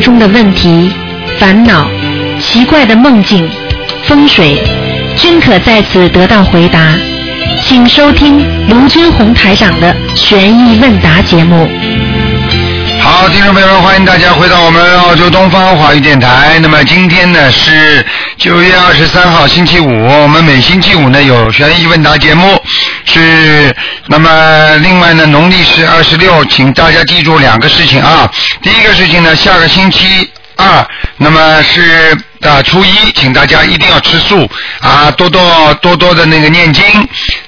中的问题、烦恼、奇怪的梦境、风水，均可在此得到回答。请收听卢军红台长的悬疑问答节目。好，听众朋友们，欢迎大家回到我们澳洲东方华语电台。那么今天呢是九月二十三号，星期五。我们每星期五呢有悬疑问答节目，是那么另外呢农历是二十六，请大家记住两个事情啊。第一个事情呢，下个星期二，那么是啊初一，请大家一定要吃素啊，多多多多的那个念经。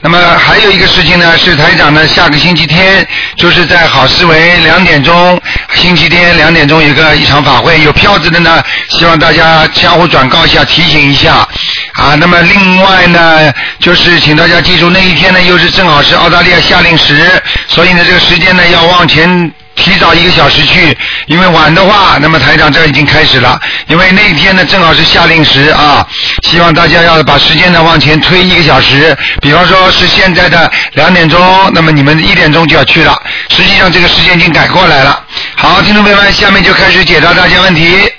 那么还有一个事情呢，是台长呢下个星期天就是在好思维两点钟，星期天两点钟有个一场法会，有票子的呢，希望大家相互转告一下，提醒一下啊。那么另外呢，就是请大家记住那一天呢，又是正好是澳大利亚夏令时，所以呢这个时间呢要往前。提早一个小时去，因为晚的话，那么台长这已经开始了。因为那一天呢正好是夏令时啊，希望大家要把时间呢往前推一个小时。比方说是现在的两点钟，那么你们一点钟就要去了。实际上这个时间已经改过来了。好，听众朋友们，下面就开始解答大家问题。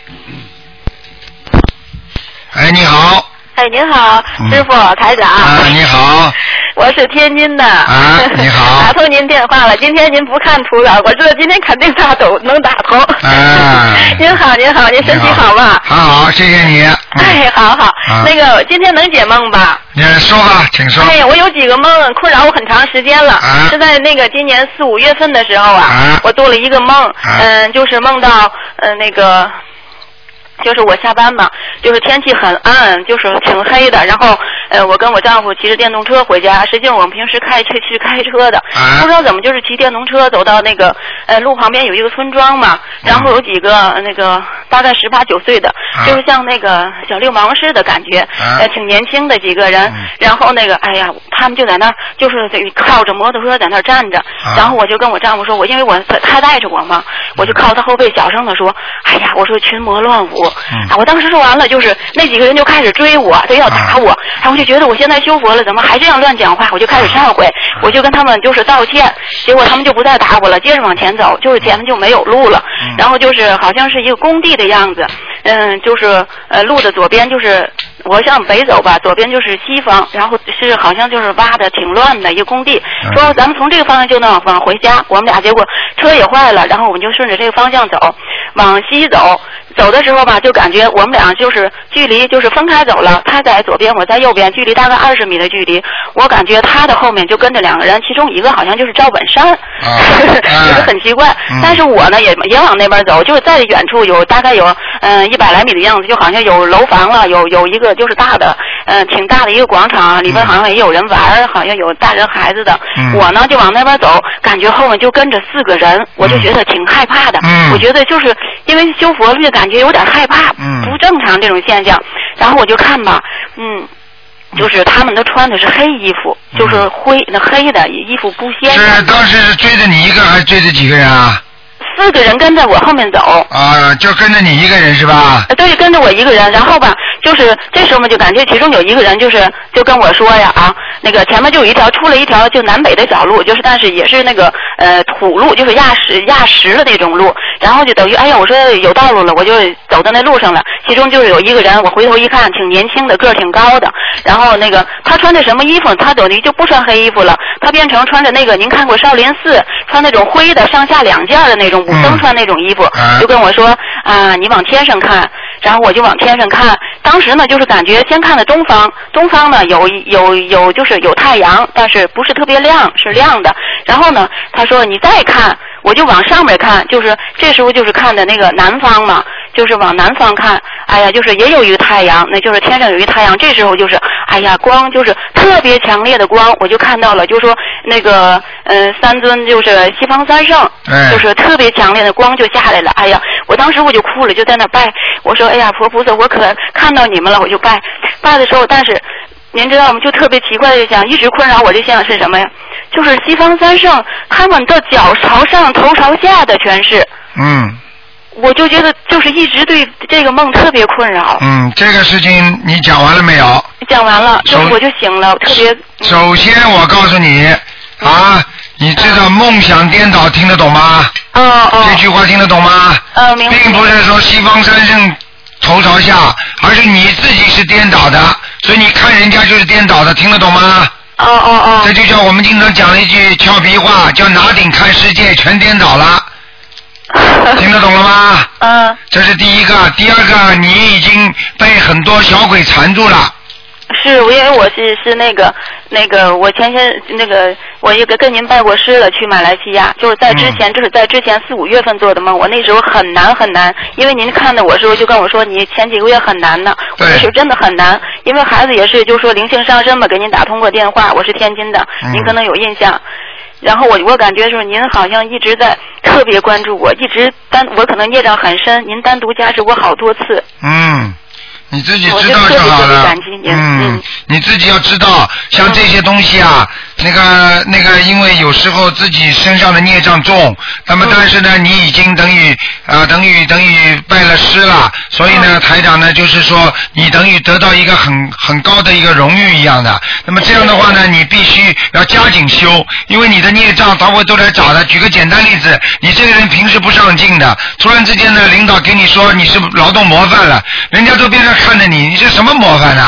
哎，你好。哎，您好，师傅台长。啊，你好。我是天津的。啊，你好。打通您电话了，今天您不看图了，我知道今天肯定打通，能打通。啊。您好，您好，您身体好吗？好好，谢谢你。哎，好好。那个，今天能解梦吧？你说吧，请说。哎呀，我有几个梦困扰我很长时间了，是在那个今年四五月份的时候啊，我做了一个梦，嗯，就是梦到嗯那个。就是我下班嘛，就是天气很暗，就是挺黑的。然后，呃，我跟我丈夫骑着电动车回家。实际上我们平时开车是开车的，不知道怎么就是骑电动车走到那个呃路旁边有一个村庄嘛，然后有几个那个大概十八九岁的，就是像那个小流氓似的感觉，呃，挺年轻的几个人。然后那个哎呀，他们就在那儿，就是靠着摩托车在那儿站着。然后我就跟我丈夫说，我因为我他带着我嘛，我就靠他后背小声的说，哎呀，我说群魔乱舞。啊！我当时说完了，就是那几个人就开始追我，都要打我。然后我就觉得我现在修佛了，怎么还这样乱讲话？我就开始忏悔，我就跟他们就是道歉。结果他们就不再打我了，接着往前走，就是前面就没有路了。然后就是好像是一个工地的样子，嗯，就是呃路的左边就是我向北走吧，左边就是西方，然后是好像就是挖的挺乱的一个工地。说咱们从这个方向就能往回家，我们俩结果车也坏了，然后我们就顺着这个方向走，往西走。走的时候吧，就感觉我们俩就是距离就是分开走了，他在左边，我在右边，距离大概二十米的距离。我感觉他的后面就跟着两个人，其中一个好像就是赵本山，就是很奇怪。但是我呢也也往那边走，就是在远处有大概有嗯一百来米的样子，就好像有楼房了，有有一个就是大的嗯挺大的一个广场，里边好像也有人玩，好像有大人孩子的。我呢就往那边走，感觉后面就跟着四个人，我就觉得挺害怕的。我觉得就是因为修佛律感。感觉有点害怕，不正常这种现象，然后我就看吧，嗯，就是他们都穿的是黑衣服，就是灰那黑的衣服不鲜。是当时是追着你一个，还是追着几个人啊？四个人跟在我后面走。啊，就跟着你一个人是吧？对，跟着我一个人，然后吧，就是这时候嘛，就感觉其中有一个人就是就跟我说呀啊，那个前面就有一条出了一条就南北的小路，就是但是也是那个呃土路，就是压实压实的那种路。然后就等于哎呀，我说有道路了，我就走到那路上了。其中就是有一个人，我回头一看，挺年轻的，个儿挺高的。然后那个他穿的什么衣服？他等于就不穿黑衣服了，他变成穿着那个您看过少林寺穿那种灰的上下两件的那种。武僧穿那种衣服，就跟我说啊，你往天上看，然后我就往天上看。当时呢，就是感觉先看的东方，东方呢有有有就是有太阳，但是不是特别亮，是亮的。然后呢，他说你再看，我就往上面看，就是这时候就是看的那个南方嘛。就是往南方看，哎呀，就是也有一个太阳，那就是天上有一个太阳。这时候就是，哎呀，光就是特别强烈的光，我就看到了，就说那个，嗯，三尊就是西方三圣，就是特别强烈的光就下来了。哎呀，我当时我就哭了，就在那拜，我说，哎呀，佛菩萨，我可看到你们了，我就拜。拜的时候，但是您知道吗？就特别奇怪的想，一直困扰我这想是什么呀？就是西方三圣，他们的脚朝上，头朝下的全是。嗯。我就觉得就是一直对这个梦特别困扰。嗯，这个事情你讲完了没有？讲完了，就我就醒了，特别。首先我告诉你啊，你知道梦想颠倒听得懂吗？哦哦。这句话听得懂吗？嗯，明白。并不是说西方三圣头朝下，而是你自己是颠倒的，所以你看人家就是颠倒的，听得懂吗？哦哦哦。这就叫我们经常讲的一句俏皮话，叫拿顶看世界，全颠倒了。听得懂了吗？嗯。这是第一个，第二个，你已经被很多小鬼缠住了。是，因为我是是那个那个，我前些那个，我也跟跟您拜过师了，去马来西亚，就是在之前，就是在之前四五月份做的梦，我那时候很难很难，因为您看的我时候就跟我说，你前几个月很难呢，我那时候真的很难，因为孩子也是，就说灵性上身嘛，给您打通过电话，我是天津的，您可能有印象。然后我我感觉就是您好像一直在特别关注我，一直单我可能孽障很深，您单独加持我好多次。嗯。你自己知道就好了。嗯，你自己要知道，像这些东西啊，那个那个，因为有时候自己身上的孽障重，那么但是呢，你已经等于啊，等于等于拜了师了，所以呢，台长呢就是说，你等于得到一个很很高的一个荣誉一样的。那么这样的话呢，你必须要加紧修，因为你的孽障他会都来找的。举个简单例子，你这个人平时不上进的，突然之间呢，领导给你说你是劳动模范了，人家都变成。看着你，你是什么模范呢？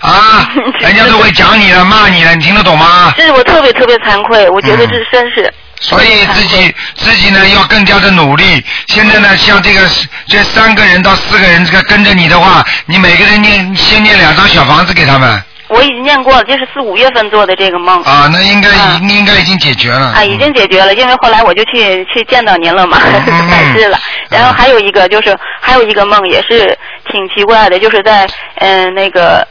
啊，人家都会讲你了，骂你了，你听得懂吗？这是我特别特别惭愧，我觉得这是真是。所以自己自己呢要更加的努力。现在呢，像这个这三个人到四个人这个跟着你的话，你每个人念先念两张小房子给他们。我已经念过了，这是四五月份做的这个梦。啊，那应该应应该已经解决了。啊，已经解决了，因为后来我就去去见到您了嘛，拜师了。然后还有一个就是还有一个梦也是挺奇怪的，就是在嗯那个。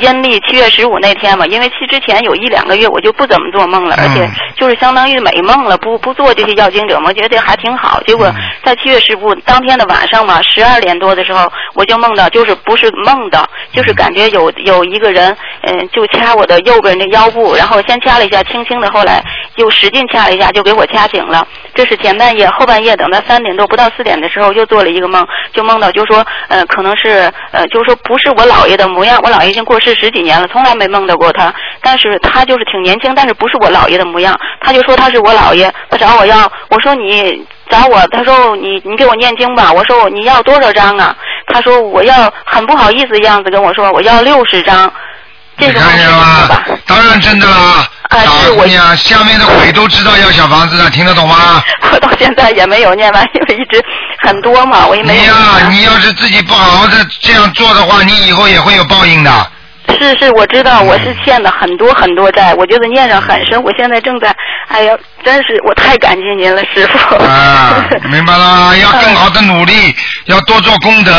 阴历七月十五那天嘛，因为其之前有一两个月我就不怎么做梦了，而且就是相当于美梦了，不不做这些药经者嘛，觉得还挺好。结果在七月十五当天的晚上嘛，十二点多的时候，我就梦到，就是不是梦的，就是感觉有有一个人，嗯，就掐我的右边的腰部，然后先掐了一下，轻轻的，后来又使劲掐了一下，就给我掐醒了。这是前半夜，后半夜等到三点多不到四点的时候，又做了一个梦，就梦到就说，呃，可能是呃，就说不是我姥爷的模样，我姥爷已经过。是十几年了，从来没梦到过他。但是他就是挺年轻，但是不是我姥爷的模样。他就说他是我姥爷，他找我要。我说你找我，他说你你给我念经吧。我说你要多少张啊？他说我要很不好意思的样子跟我说我要六十张。这个看见了吗？当然真的啦。啊，是我呀，下面的鬼都知道要小房子的，听得懂吗？我到现在也没有念完，因为一直很多嘛，我也没有。你呀，你要是自己不好好的这样做的话，你以后也会有报应的。是是，我知道我是欠了很多很多债，我觉得念上很深，我现在正在，哎呀，真是我太感激您了，师傅。啊，明白了，要更好的努力，要多做功德，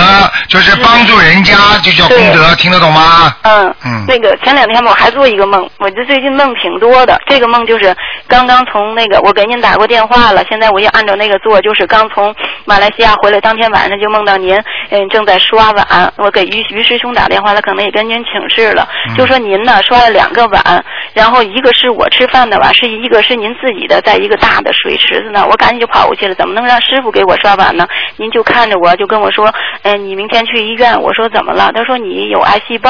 就是帮助人家就叫功德，听得懂吗？嗯嗯。那个前两天我还做一个梦，我这最近梦挺多的，这个梦就是刚刚从那个我给您打过电话了，现在我也按照那个做，就是刚从马来西亚回来，当天晚上就梦到您，嗯，正在刷碗，我给于于师兄打电话，他可能也跟您请示。了，就说您呢刷了两个碗，然后一个是我吃饭的碗，是一个是您自己的，在一个大的水池子呢。我赶紧就跑过去了，怎么能让师傅给我刷碗呢？您就看着我，就跟我说，嗯，你明天去医院。我说怎么了？他说你有癌细胞。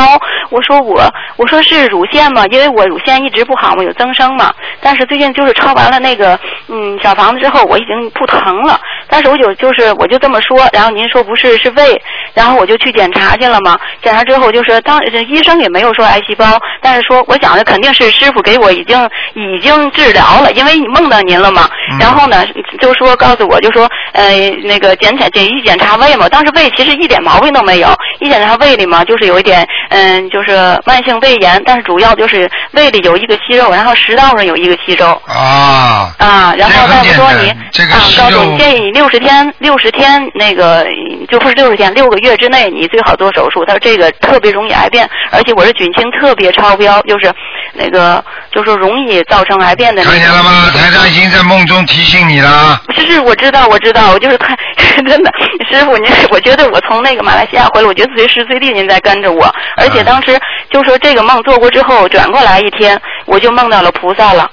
我说我，我说是乳腺嘛，因为我乳腺一直不好嘛，有增生嘛。但是最近就是抄完了那个嗯小房子之后，我已经不疼了。但是我就就是我就这么说，然后您说不是是胃，然后我就去检查去了嘛。检查之后就是当医生。也没有说癌细胞，但是说我想着肯定是师傅给我已经已经治疗了，因为你梦到您了嘛。然后呢，就说告诉我就说，呃，那个检查检一检查胃嘛，当时胃其实一点毛病都没有，一检查胃里嘛就是有一点，嗯，就是慢性胃炎，但是主要就是胃里有一个息肉，然后食道上有一个息肉。啊。啊，然后大夫说你这个啊，告诉你建议你六十天六十天那个就不是六十天六个月之内你最好做手术，他说这个特别容易癌变，而且。我是菌清特别超标，就是那个就是容易造成癌变的。看见了吗？台长已经在梦中提醒你了。是是，我知道，我知道，我就是看 真的，师傅您，我觉得我从那个马来西亚回来，我觉得随时随地您在跟着我，而且当时就说这个梦做过之后，转过来一天，我就梦到了菩萨了。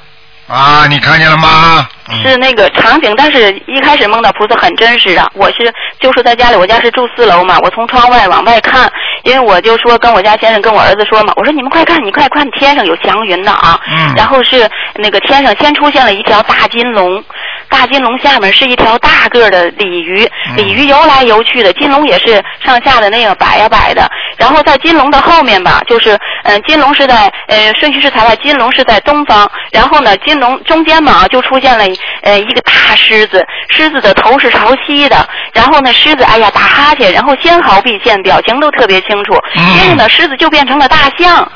啊，你看见了吗？是那个场景，但是一开始梦到菩萨很真实啊。我是就是在家里，我家是住四楼嘛，我从窗外往外看，因为我就说跟我家先生跟我儿子说嘛，我说你们快看，你快看，天上有祥云呢啊。嗯。然后是那个天上先出现了一条大金龙，大金龙下面是一条大个的鲤鱼，鲤鱼游来游去的，金龙也是上下的那个摆呀摆的。然后在金龙的后面吧，就是嗯，金龙是在呃顺序是排外金龙是在东方，然后呢，金龙中间嘛就出现了呃一个大狮子，狮子的头是朝西的，然后呢，狮子哎呀打哈欠，然后纤毫毕现，表情都特别清楚，接着呢，狮子就变成了大象，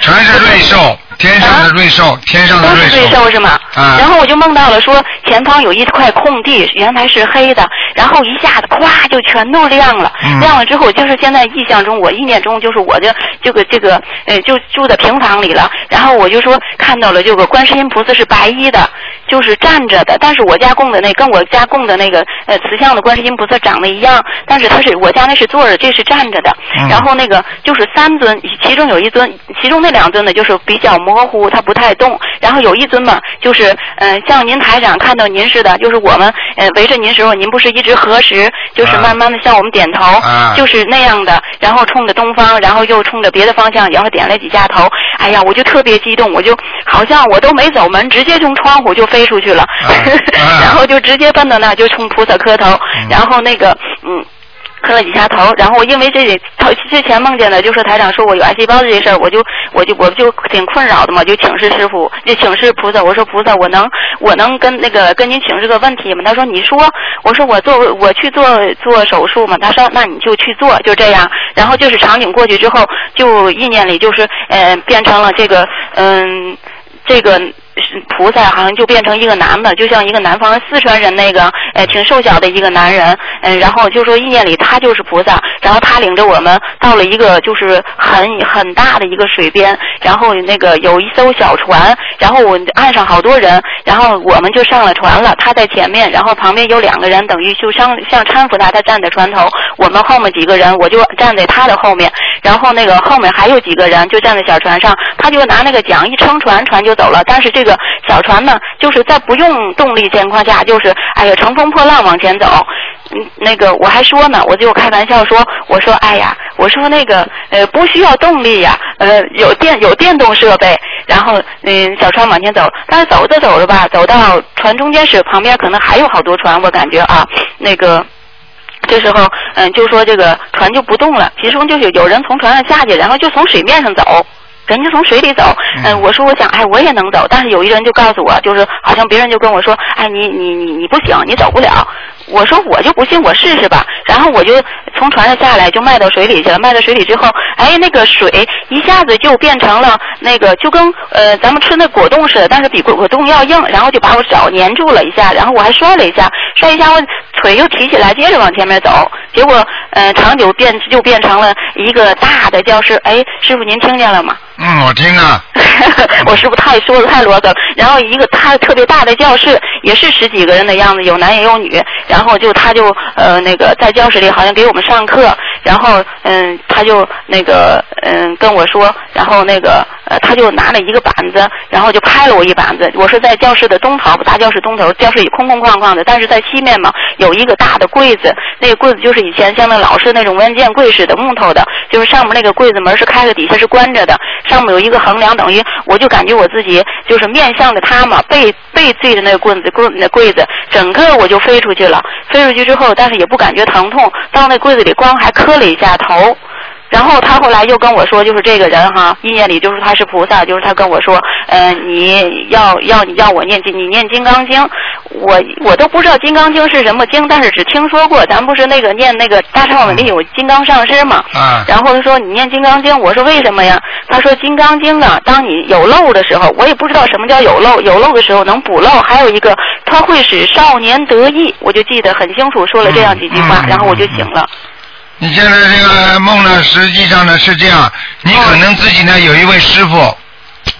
全是瑞兽。天上的瑞兽，天上的瑞兽。都是瑞兽是吗？啊。然后我就梦到了，说前方有一块空地，原来是黑的，然后一下子咵就全都亮了。嗯。亮了之后，就是现在意象中，我意念中就是我就这个这个呃，就住在平房里了。然后我就说看到了这个观世音菩萨是白衣的，就是站着的。但是我家供的那跟我家供的那个呃慈像的观世音菩萨长得一样，但是他是我家那是坐着，这是站着的。嗯。然后那个就是三尊，其中有一尊，其中那两尊呢就是比较。模糊，它不太动。然后有一尊嘛，就是嗯，像您台长看到您似的，就是我们呃围着您时候，您不是一直合十，就是慢慢的向我们点头，就是那样的。然后冲着东方，然后又冲着别的方向，然后点了几下头。哎呀，我就特别激动，我就好像我都没走门，直接从窗户就飞出去了，然后就直接奔到那就冲菩萨磕头，然后那个嗯。磕了几下头，然后因为这头之前梦见的，就说台长说我有癌细胞这事儿，我就我就我就挺困扰的嘛，就请示师傅，就请示菩萨，我说菩萨，我能我能跟那个跟您请示个问题吗？他说你说，我说我做我去做做手术嘛，他说那你就去做，就这样，然后就是场景过去之后，就意念里就是呃变成了这个嗯这个。菩萨好像就变成一个男的，就像一个南方四川人那个，呃，挺瘦小的一个男人，嗯，然后就说意念里他就是菩萨，然后他领着我们到了一个就是很很大的一个水边，然后那个有一艘小船，然后我岸上好多人，然后我们就上了船了，他在前面，然后旁边有两个人，等于就像像搀扶他，他站在船头，我们后面几个人，我就站在他的后面，然后那个后面还有几个人就站在小船上，他就拿那个桨一撑船，船就走了，但是这个。小船呢，就是在不用动力情况下，就是哎呀乘风破浪往前走。嗯，那个我还说呢，我就开玩笑说，我说哎呀，我说那个呃不需要动力呀，呃有电有电动设备，然后嗯小船往前走，但是走着走着吧，走到船中间时，旁边可能还有好多船，我感觉啊，那个这时候嗯就说这个船就不动了，其中就是有人从船上下去，然后就从水面上走。人家从水里走，嗯，我说我想，哎，我也能走，但是有一人就告诉我，就是好像别人就跟我说，哎，你你你你不行，你走不了。我说我就不信，我试试吧。然后我就从船上下来，就迈到水里去了。迈到水里之后，哎，那个水一下子就变成了那个，就跟呃咱们吃那果冻似的，但是比果果冻要硬。然后就把我脚粘住了一下，然后我还摔了一下，摔一下我腿又提起来，接着往前面走。结果呃长久变就变成了一个大的教室。哎，师傅您听见了吗？嗯，我听啊。我师傅太说的太啰嗦。然后一个他特别大的教室，也是十几个人的样子，有男也有女。然后就他就呃那个在教室里好像给我们上课。然后嗯他就那个嗯跟我说，然后那个呃他就拿了一个板子，然后就拍了我一板子。我是在教室的东头，大教室东头，教室里空空旷旷的，但是在西面嘛有一个大的柜子，那个柜子就是以前像那老式那种文件柜似的木头的，就是上面那个柜子门是开着，底下是关着的，上面有一个横梁，等于我就感觉我自己就是面向着他嘛，背背对着那个棍子棍那柜子，整个我就飞出去了。飞出去之后，但是也不感觉疼痛，到那柜子里光还磕了一下头。然后他后来又跟我说，就是这个人哈，意念里就是他是菩萨，就是他跟我说，嗯，你要要你要我念经，你念金刚经，我我都不知道金刚经是什么经，但是只听说过，咱不是那个念那个大忏悔里有金刚上师嘛，啊，然后他说你念金刚经，我说为什么呀？他说金刚经啊，当你有漏的时候，我也不知道什么叫有漏，有漏的时候能补漏，还有一个它会使少年得意，我就记得很清楚，说了这样几句话，然后我就醒了。你现在这个梦呢，实际上呢是这样，你可能自己呢有一位师傅，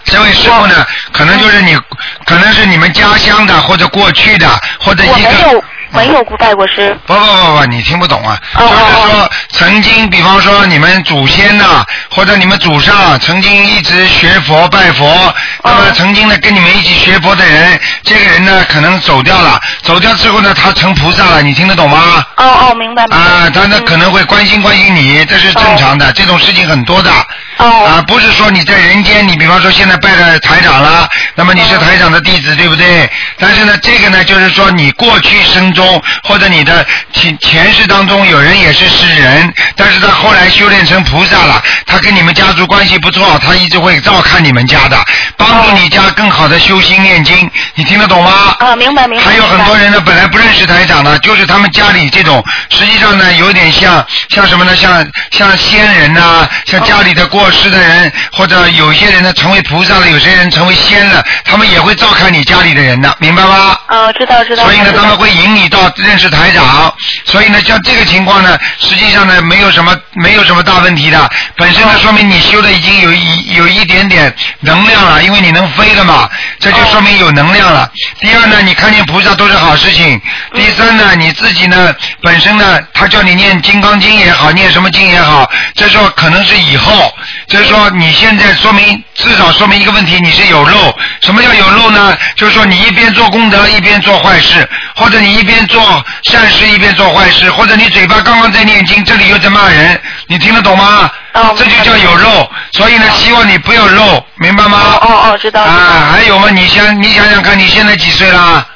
这位师傅呢可能就是你，可能是你们家乡的或者过去的或者一个。没有拜过师。不不不不，你听不懂啊！就是说，曾经，比方说你们祖先呐，或者你们祖上曾经一直学佛拜佛，那么曾经呢跟你们一起学佛的人，这个人呢可能走掉了，走掉之后呢他成菩萨了，你听得懂吗？哦哦，明白。啊，他呢可能会关心关心你，这是正常的，这种事情很多的。哦啊，不是说你在人间，你比方说现在拜了台长了，那么你是台长的弟子，对不对？但是呢，这个呢，就是说你过去生中或者你的前前世当中有人也是世人，但是他后来修炼成菩萨了，他跟你们家族关系不错，他一直会照看你们家的，帮助你家更好的修心念经，你听得懂吗？啊，明白明白。还有很多人呢，本来不认识台长的，就是他们家里这种，实际上呢，有点像像什么呢？像像仙人呐，像家里的过世的人，或者有些人呢成为菩萨了，有些人成为仙了，他们也会照看你家里的人的，明白吗？啊，知道知道。所以呢，他们会引你到认识台长。所以呢，像这个情况呢，实际上呢，没有什么没有什么大问题的。本身呢，说明你修的已经有一有一点点能量了，因为你能飞了嘛，这就说明有能量了。第二呢，你看见菩萨都是好事情。第三呢，你自己呢，本身呢，他叫你念金刚经也好，念什么经也好，这说可能是以后，就是说你现在说明至少说明一个问题，你是有漏。什么叫有漏呢？就是说你一边做功德一边做坏事，或者你一边做善事一边做坏事，或者你嘴巴刚刚在念经，这里又在骂人，你听得懂吗？哦。这就叫有肉，所以呢，希望你不要肉，明白吗？哦哦，知道。啊，还有吗？你想，你想想看，你现在几岁啦？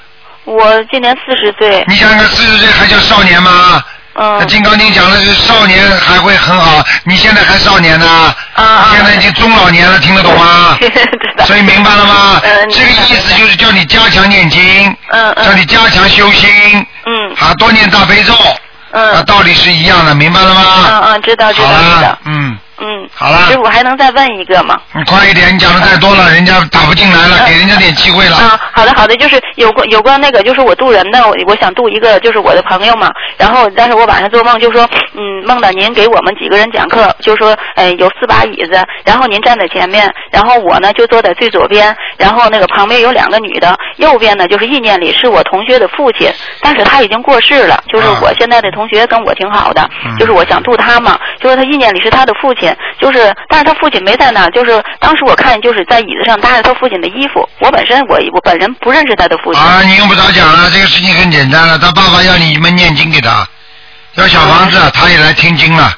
我今年四十岁。你想想看，四十岁还叫少年吗？嗯。那《金刚经》讲的是少年还会很好，你现在还少年呢。啊现在已经中老年了，听得懂吗？所以明白了吗？嗯。这个意思就是叫你加强念经。嗯嗯。叫你加强修心。嗯。啊，多念大悲咒。嗯。啊，道理是一样的，明白了吗？嗯嗯，知道知道知道。嗯。嗯。好了。师傅还能再问一个吗？你快一点，你讲的太多了，人家打不进来了，给人家点机会了。啊，好的好的，就是有关有关那个，就是我渡人的，我我想渡一个，就是我的朋友嘛。然后，但是我晚上做梦就说，嗯，梦到您给我们几个人讲课，就说，呃，有四把椅子，然后您站在前面，然后我呢就坐在最左边，然后那个旁边有两个女的，右边呢就是意念里是我同学的父亲，但是他已经过世了，就是我现在的同学跟我挺好的，就是我想渡他嘛，就是他意念里是他的父亲，就是但是他父亲没在那儿，就是当时我看就是在椅子上搭着他父亲的衣服，我本身我我本人不认识他的父亲。啊，你用不着讲了，这个事情很简单了。他爸爸要你们念经给他，要小房子，他也来听经了。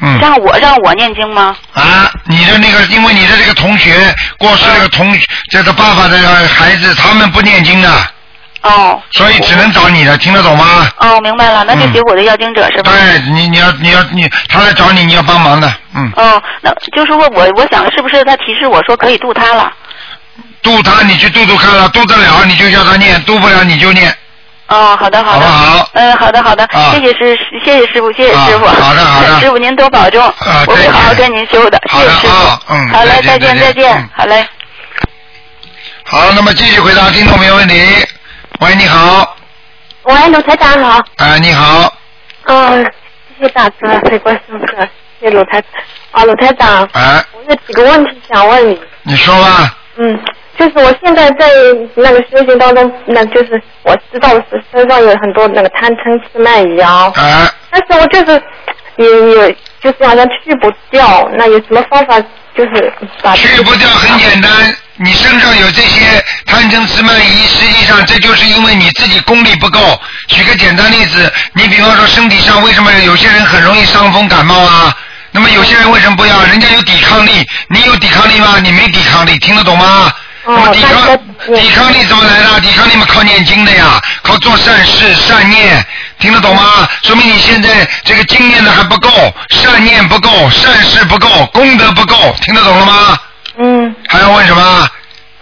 嗯。让我让我念经吗？啊，你的那个，因为你的这个同学过世那个同这个爸爸的孩子，他们不念经的。哦。所以只能找你了，听得懂吗？哦，明白了，那就写我的要经者是吧？对你，你要你要你，他来找你，你要帮忙的，嗯。哦，那就是说我我想是不是他提示我说可以渡他了？渡他，你去渡渡看了，渡得了你就叫他念，渡不了你就念。哦，好的好的。好？嗯，好的好的，谢谢师谢谢师傅谢谢师傅。好的好的。师傅您多保重，我会好好跟您修的，谢谢师傅。嗯。好嘞，再见再见，好嘞。好，那么继续回答听众朋友问题。喂，你好。喂，卢台长好。哎，你好。嗯，谢谢大哥，没关系，谢谢卢台。啊，卢台长。哎。我有几个问题想问你。你说吧。嗯，就是我现在在那个修行当中，那就是我知道是身上有很多那个贪嗔痴慢疑啊。哎。但是我就是也也就是好像去不掉，那有什么方法就是？去不掉很简单，你身上有这些贪嗔痴慢疑，实际上这就是因为你自己功力不够。举个简单例子，你比方说身体上为什么有些人很容易伤风感冒啊？那么有些人为什么不要？人家有抵抗力，你有抵抗力吗？你没抵抗力，听得懂吗？那么抵抗抵抗力怎么来的？抵抗力嘛靠念经的呀，靠做善事善念，听得懂吗？说明你现在这个经念的还不够，善念不够，善事不够，功德不够，听得懂了吗？嗯。还要问什么？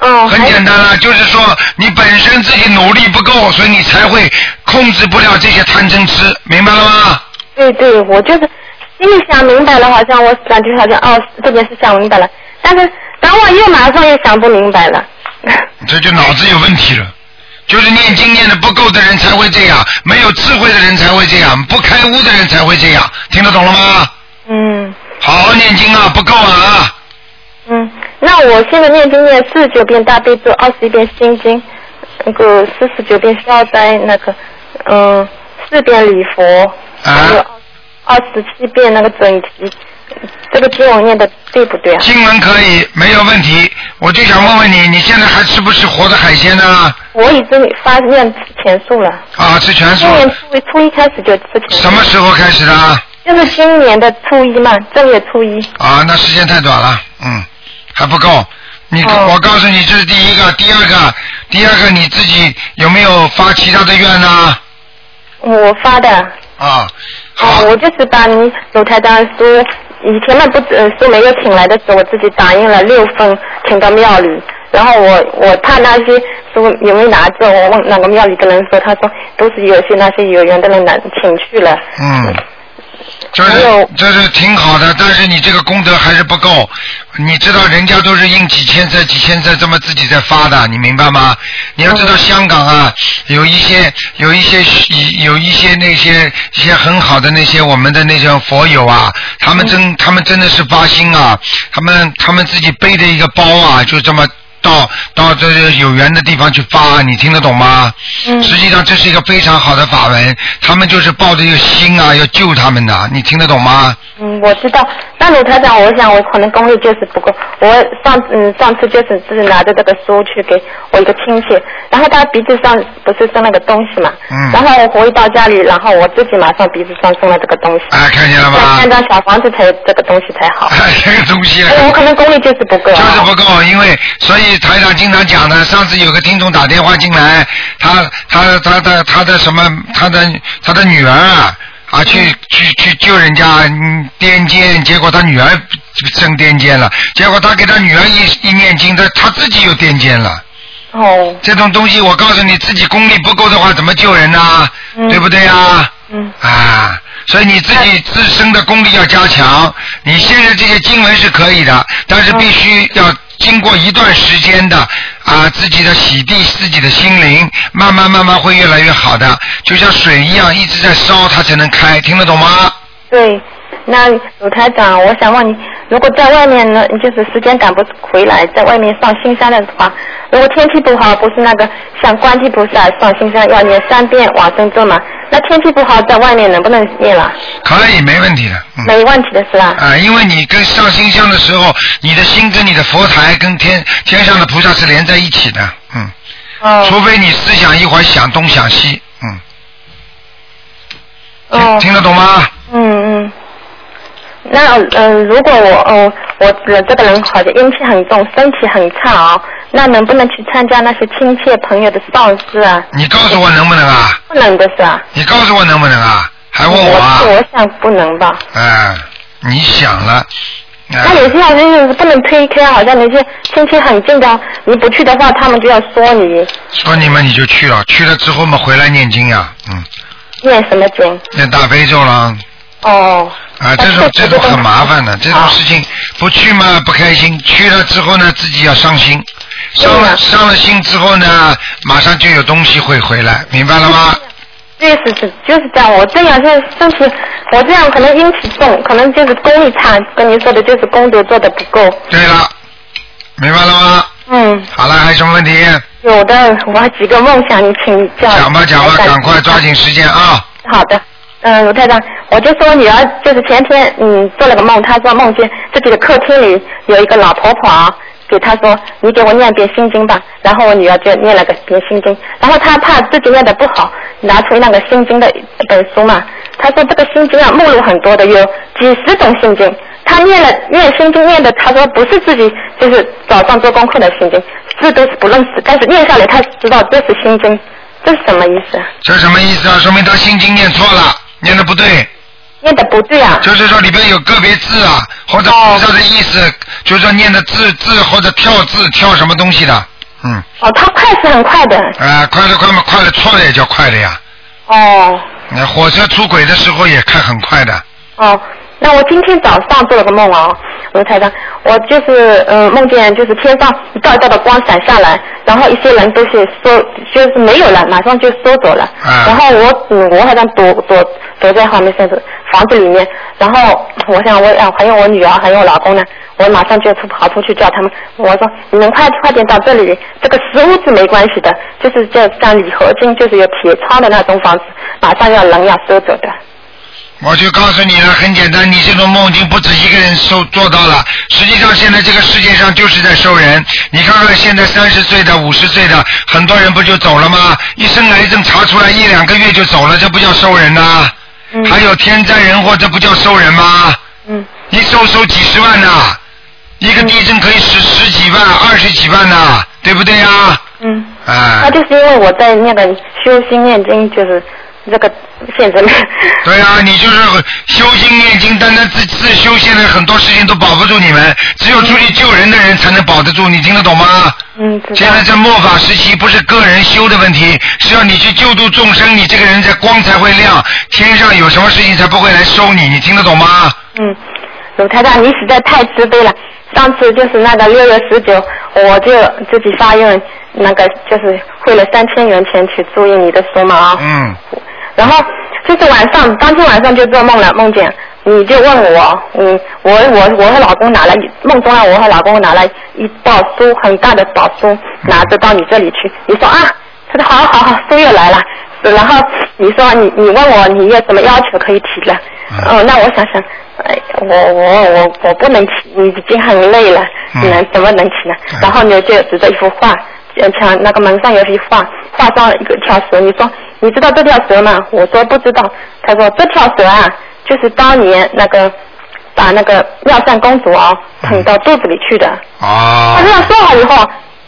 哦。很简单了，就是说你本身自己努力不够，所以你才会控制不了这些贪嗔痴，明白了吗？对对，我就是心里想明白了，好像我感觉好像哦这件事想明白了，但是等我又马上又想不明白了。这就脑子有问题了，就是念经念的不够的人才会这样，没有智慧的人才会这样，不开悟的人才会这样，听得懂了吗？嗯。好好念经啊，不够啊。嗯，那我现在念经念四十九遍大悲咒，二十一遍心经，那个四十九遍消灾，那个嗯四遍礼佛，还有二十七遍那个准提。这个经文念的对不对啊？经文可以，没有问题。我就想问问你，你现在还吃不吃活的海鲜呢？我已经发愿吃全素了。啊，吃全素。今年初一初一开始就吃全素。什么时候开始的？就是今年的初一嘛，正月初一。啊，那时间太短了，嗯，还不够。你，我告诉你，这是第一个，第二个，第二个你自己有没有发其他的愿呢？我发的。啊。好。我就是把你鲁台长书，以前那不呃书没有请来的时候，我自己打印了六份，请到庙里。然后我我怕那些书有没有拿走，我问那个庙里的人说，他说都是有些那些有缘的人拿请去了。嗯。这是这是挺好的，但是你这个功德还是不够。你知道人家都是印几千册、几千册这么自己在发的，你明白吗？你要知道香港啊，有一些有一些有一些那些一些很好的那些我们的那些佛友啊，他们真他们真的是发心啊，他们他们自己背着一个包啊，就这么。到到这有缘的地方去发，你听得懂吗？嗯。实际上这是一个非常好的法门，他们就是抱着一个心啊，要救他们的，你听得懂吗？嗯，我知道。那鲁台长，我想我可能功力就是不够。我上嗯上次就是自己拿着这个书去给我一个亲戚，然后他鼻子上不是生了个东西嘛，嗯。然后我回到家里，然后我自己马上鼻子上生了这个东西。哎，看见了吗？三张小房子才这个东西才好。哎，这个东西。啊我可能功力就是不够。就是不够，因为所以。台长经常讲的，上次有个听众打电话进来，他他他的他的什么，他的他的女儿啊，啊去去去救人家癫痫，结果他女儿生癫痫了，结果他给他女儿一一念经，他他自己又癫痫了。哦。这种东西，我告诉你，自己功力不够的话，怎么救人呢？对不对呀？嗯。啊，所以你自己自身的功力要加强。你现在这些经文是可以的，但是必须要。经过一段时间的啊，自己的洗涤自己的心灵，慢慢慢慢会越来越好的，就像水一样一直在烧，它才能开，听得懂吗？对，那鲁台长，我想问你，如果在外面呢，就是时间赶不回来，在外面上新山的话，如果天气不好，不是那个像观地菩萨上新山要念三遍往生咒吗？那天气不好，在外面能不能念了？可以，没问题的。没问题的是吧？啊，因为你跟上新香的时候，你的心跟你的佛台跟天天上的菩萨是连在一起的，嗯。哦。除非你思想一会儿想东想西，嗯。哦。听得懂吗？嗯嗯。那嗯，如果我嗯我这个人好像阴气很重，身体很差啊。那能不能去参加那些亲戚朋友的丧事啊？你告诉我能不能啊？不能的是吧？你告诉我能不能啊？还问我啊？我想不能吧。哎，你想了。那有些好像就是不能推开，好像那些亲戚很近的，你不去的话，他们就要说你。说你们你就去了，去了之后嘛回来念经呀，嗯。念什么经？念大悲咒了。哦。啊，这种这种很麻烦的，这种事情不去嘛不开心，去了之后呢自己要伤心。伤了伤了心之后呢，马上就有东西会回来，明白了吗？对，是是就是这样。我这样是就是，我这样可能阴气重，可能就是功力差。跟你说的就是功德做的不够。对了，明白了吗？嗯。好了，还有什么问题？有的，我还几个梦想，你请教。讲吧讲吧，赶快抓紧时间啊！好的，嗯，卢太长，我就说女儿就是前天嗯做了个梦，她说梦见自己的客厅里有一个老婆婆啊。给她说：“你给我念遍心经吧。”然后我女儿就念了个遍心经。然后她怕自己念的不好，拿出那个心经的一本书嘛。她说：“这个心经啊，目录很多的，有几十种心经。她念了念心经念的，她说不是自己就是早上做功课的心经，字都是不认识。但是念下来，她知道这是心经，这是什么意思？这什么意思啊？说明她心经念错了，念的不对。”念的不对啊！就是说里边有个别字啊，或者菩萨的意思，就是说念的字字或者跳字跳什么东西的，嗯。哦，他快是很快的。啊，快的快嘛，快的错了也叫快的呀。哦。那火车出轨的时候也开很快的。哦。那我今天早上做了个梦啊，我台长，我就是嗯梦见就是天上一道一道的光闪下来，然后一些人都是收就是没有了，马上就收走了。然后我嗯我好像躲躲躲在后面甚至房子里面，然后我想我啊还有我女儿还有我老公呢，我马上就出跑出去叫他们，我说你们快快点到这里，这个食物是没关系的，就是叫像铝合金就是有铁窗的那种房子，马上要人要收走的。我就告诉你了，很简单，你这种梦已经不止一个人收做到了。实际上，现在这个世界上就是在收人。你看看，现在三十岁的、五十岁的，很多人不就走了吗？一生癌症查出来一两个月就走了，这不叫收人呐？还有天灾人祸，这不叫收人吗？嗯。一收收几十万呐，一个地震可以十十几万、二十几万呐，对不对呀？嗯。啊。那就是因为我在那个修心念经，就是这个现在。对啊，你就是修心念经，单单自自修，现在很多事情都保不住你们，只有出去救人的人才能保得住，你听得懂吗？嗯。现在在末法时期，不是个人修的问题，是要你去救度众生，你这个人在光才会亮，天上有什么事情才不会来收你，你听得懂吗？嗯。鲁太太，你实在太慈悲了。上次就是那个六月十九，我就自己发愿，那个就是汇了三千元钱去注印你的书嘛啊。嗯。然后就是晚上，当天晚上就做梦了，梦见你就问我，嗯，我我我和老公拿了梦中啊，我和老公拿了一包书，很大的包书，拿着到你这里去。你说啊，他说好好好，书又来了。然后你说你你问我你有什么要求可以提了？哦，那我想想。哎，我我我我不能提，你已经很累了，能怎么能提呢？然后你，就指着一幅画，墙那个门上有一幅画，画上一个条蛇。你说你知道这条蛇吗？我说不知道。他说这条蛇啊，就是当年那个把那个妙善公主啊捧到肚子里去的。啊。他这样说好以后，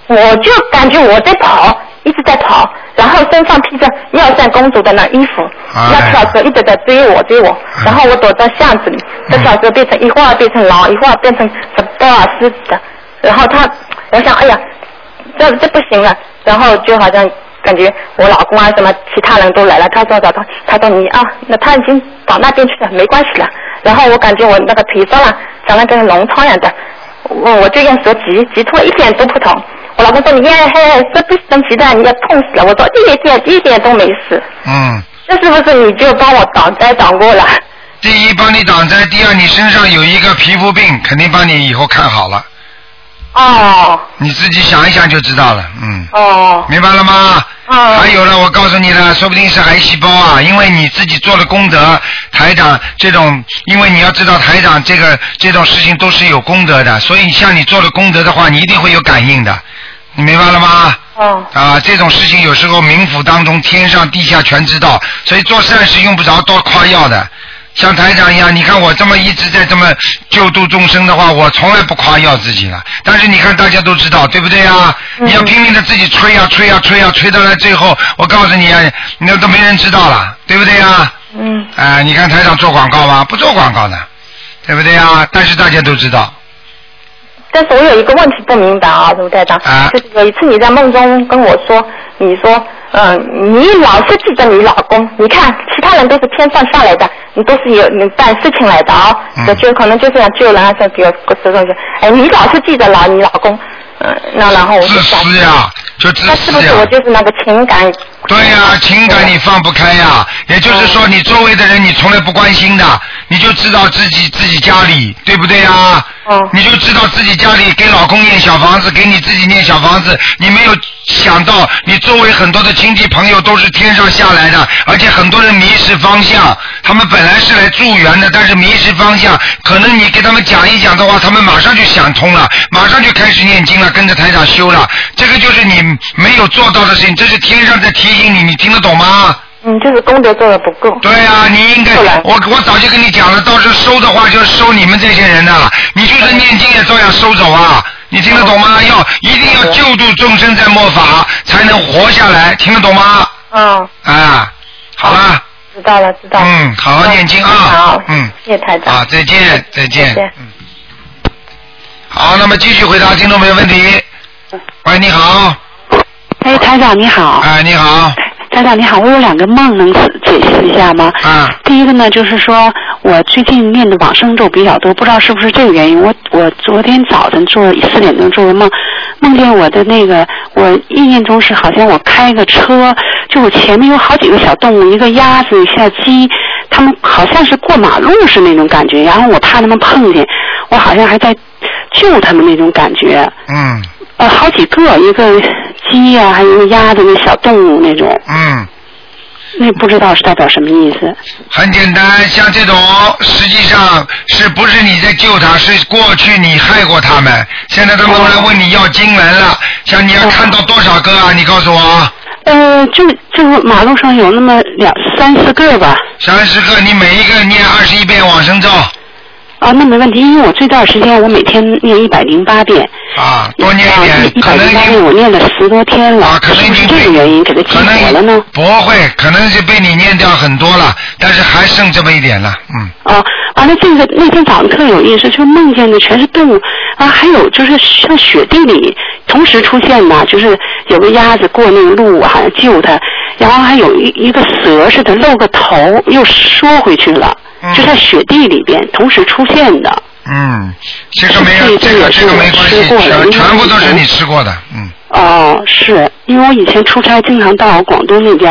我就感觉我在跑。一直在跑，然后身上披着妙善公主的那衣服，那条蛇一直在追我追我，然后我躲在巷子里，这条蛇变成一会儿变成狼，一会儿变成什多尔狮子的，然后他，我想哎呀，这这不行了，然后就好像感觉我老公啊什么其他人都来了，他说找他，他说你啊，那他已经到那边去了，没关系了，然后我感觉我那个腿上啊长了跟脓疮一样的，我我就用手挤挤出来一点都不痛。我老公说：“你呀，嘿，这不神奇的，你要痛死了。”我说：“一点一点都没事。”嗯。这是不是你就帮我挡灾挡过了？第一帮你挡灾，第二你身上有一个皮肤病，肯定帮你以后看好了。哦。你自己想一想就知道了，嗯。哦。明白了吗？哦。还有了，我告诉你了，说不定是癌细胞啊，因为你自己做了功德，台长这种，因为你要知道台长这个这种事情都是有功德的，所以像你做了功德的话，你一定会有感应的。你明白了吗？哦。啊，这种事情有时候冥府当中天上地下全知道，所以做善事用不着多夸耀的。像台长一样，你看我这么一直在这么救度众生的话，我从来不夸耀自己了。但是你看大家都知道，对不对啊？你要拼命的自己吹呀吹呀吹呀，吹到了最后，我告诉你啊，那都没人知道了，对不对啊？嗯。啊，你看台长做广告吗？不做广告的，对不对啊？但是大家都知道。但是我有一个问题不明白啊，卢台长，就是有一次你在梦中跟我说，你说，嗯，你老是记得你老公，你看其他人都是天上下来的，你都是有你办事情来的啊，就可能就是想救人啊，这比如个这种哎，你老是记得老你老公，嗯，那然后我就想，自私呀，就自私呀。那是不是我就是那个情感？对呀，情感你放不开呀，也就是说你周围的人你从来不关心的，你就知道自己自己家里，对不对呀？你就知道自己家里给老公念小房子，给你自己念小房子，你没有想到你周围很多的亲戚朋友都是天上下来的，而且很多人迷失方向，他们本来是来助缘的，但是迷失方向，可能你给他们讲一讲的话，他们马上就想通了，马上就开始念经了，跟着台长修了，这个就是你没有做到的事情，这是天上在提醒你，你听得懂吗？嗯，就是功德做的不够。对啊，你应该，我我早就跟你讲了，到时候收的话就收你们这些人的，你就是念经也照样收走啊，你听得懂吗？要一定要救度众生在末法，才能活下来，听得懂吗？嗯。啊，好了。知道了，知道了。嗯，好好念经啊。好。嗯。谢谢台长。啊，再见，再见。再见。嗯。好，那么继续回答听众朋友问题。喂，你好。哎，台长你好。哎，你好。台长你好，我有两个梦能解释一下吗？啊。第一个呢，就是说我最近念的往生咒比较多，不知道是不是这个原因。我我昨天早晨做四点钟做的梦，梦见我的那个我意念中是好像我开个车，就我前面有好几个小动物，一个鸭子，一下鸡，他们好像是过马路是那种感觉，然后我怕他们碰见，我好像还在救他们那种感觉。嗯。呃，好几个，一个鸡呀，还有鸭子，那小动物那种。嗯。那不知道是代表什么意思？很简单，像这种实际上是不是你在救他？是过去你害过他们，现在他们来问你要经文了。像你要看到多少个啊？你告诉我。呃，就就马路上有那么两三四个吧。三四个，你每一个念二十一遍往生咒。啊，那没问题，因为我这段时间我每天念一百零八遍。啊，多念一点，一百零八遍我念了十多天了。啊，可能是这个原因给他激活了呢。不会，可能是被你念掉很多了，但是还剩这么一点了，嗯。啊，完了，这个那天早上特有意思，就梦见的全是动物啊，还有就是像雪地里同时出现的，就是有个鸭子过那个路，好像救它，然后还有一一个蛇似的露个头又缩回去了。就在雪地里边同时出现的。嗯，这个没有，这个这个没关系，全全部都是你吃过的，嗯。哦，是因为我以前出差经常到广东那边，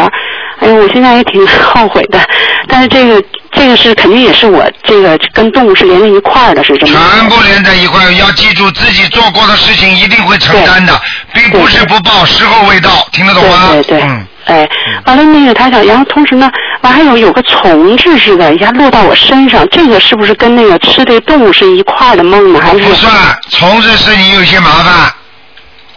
哎呀，我现在也挺后悔的。但是这个这个是肯定也是我这个跟动物是连在一块儿的，是这么。全部连在一块儿，要记住自己做过的事情一定会承担的，并不是不报，时候未到，听得懂吗？对对对。嗯。哎，完了那个他想，然后同时呢，完还有有个虫子似的，一下落到我身上，这个是不是跟那个吃的动物是一块的梦呢？还是不算，虫子是你有些麻烦。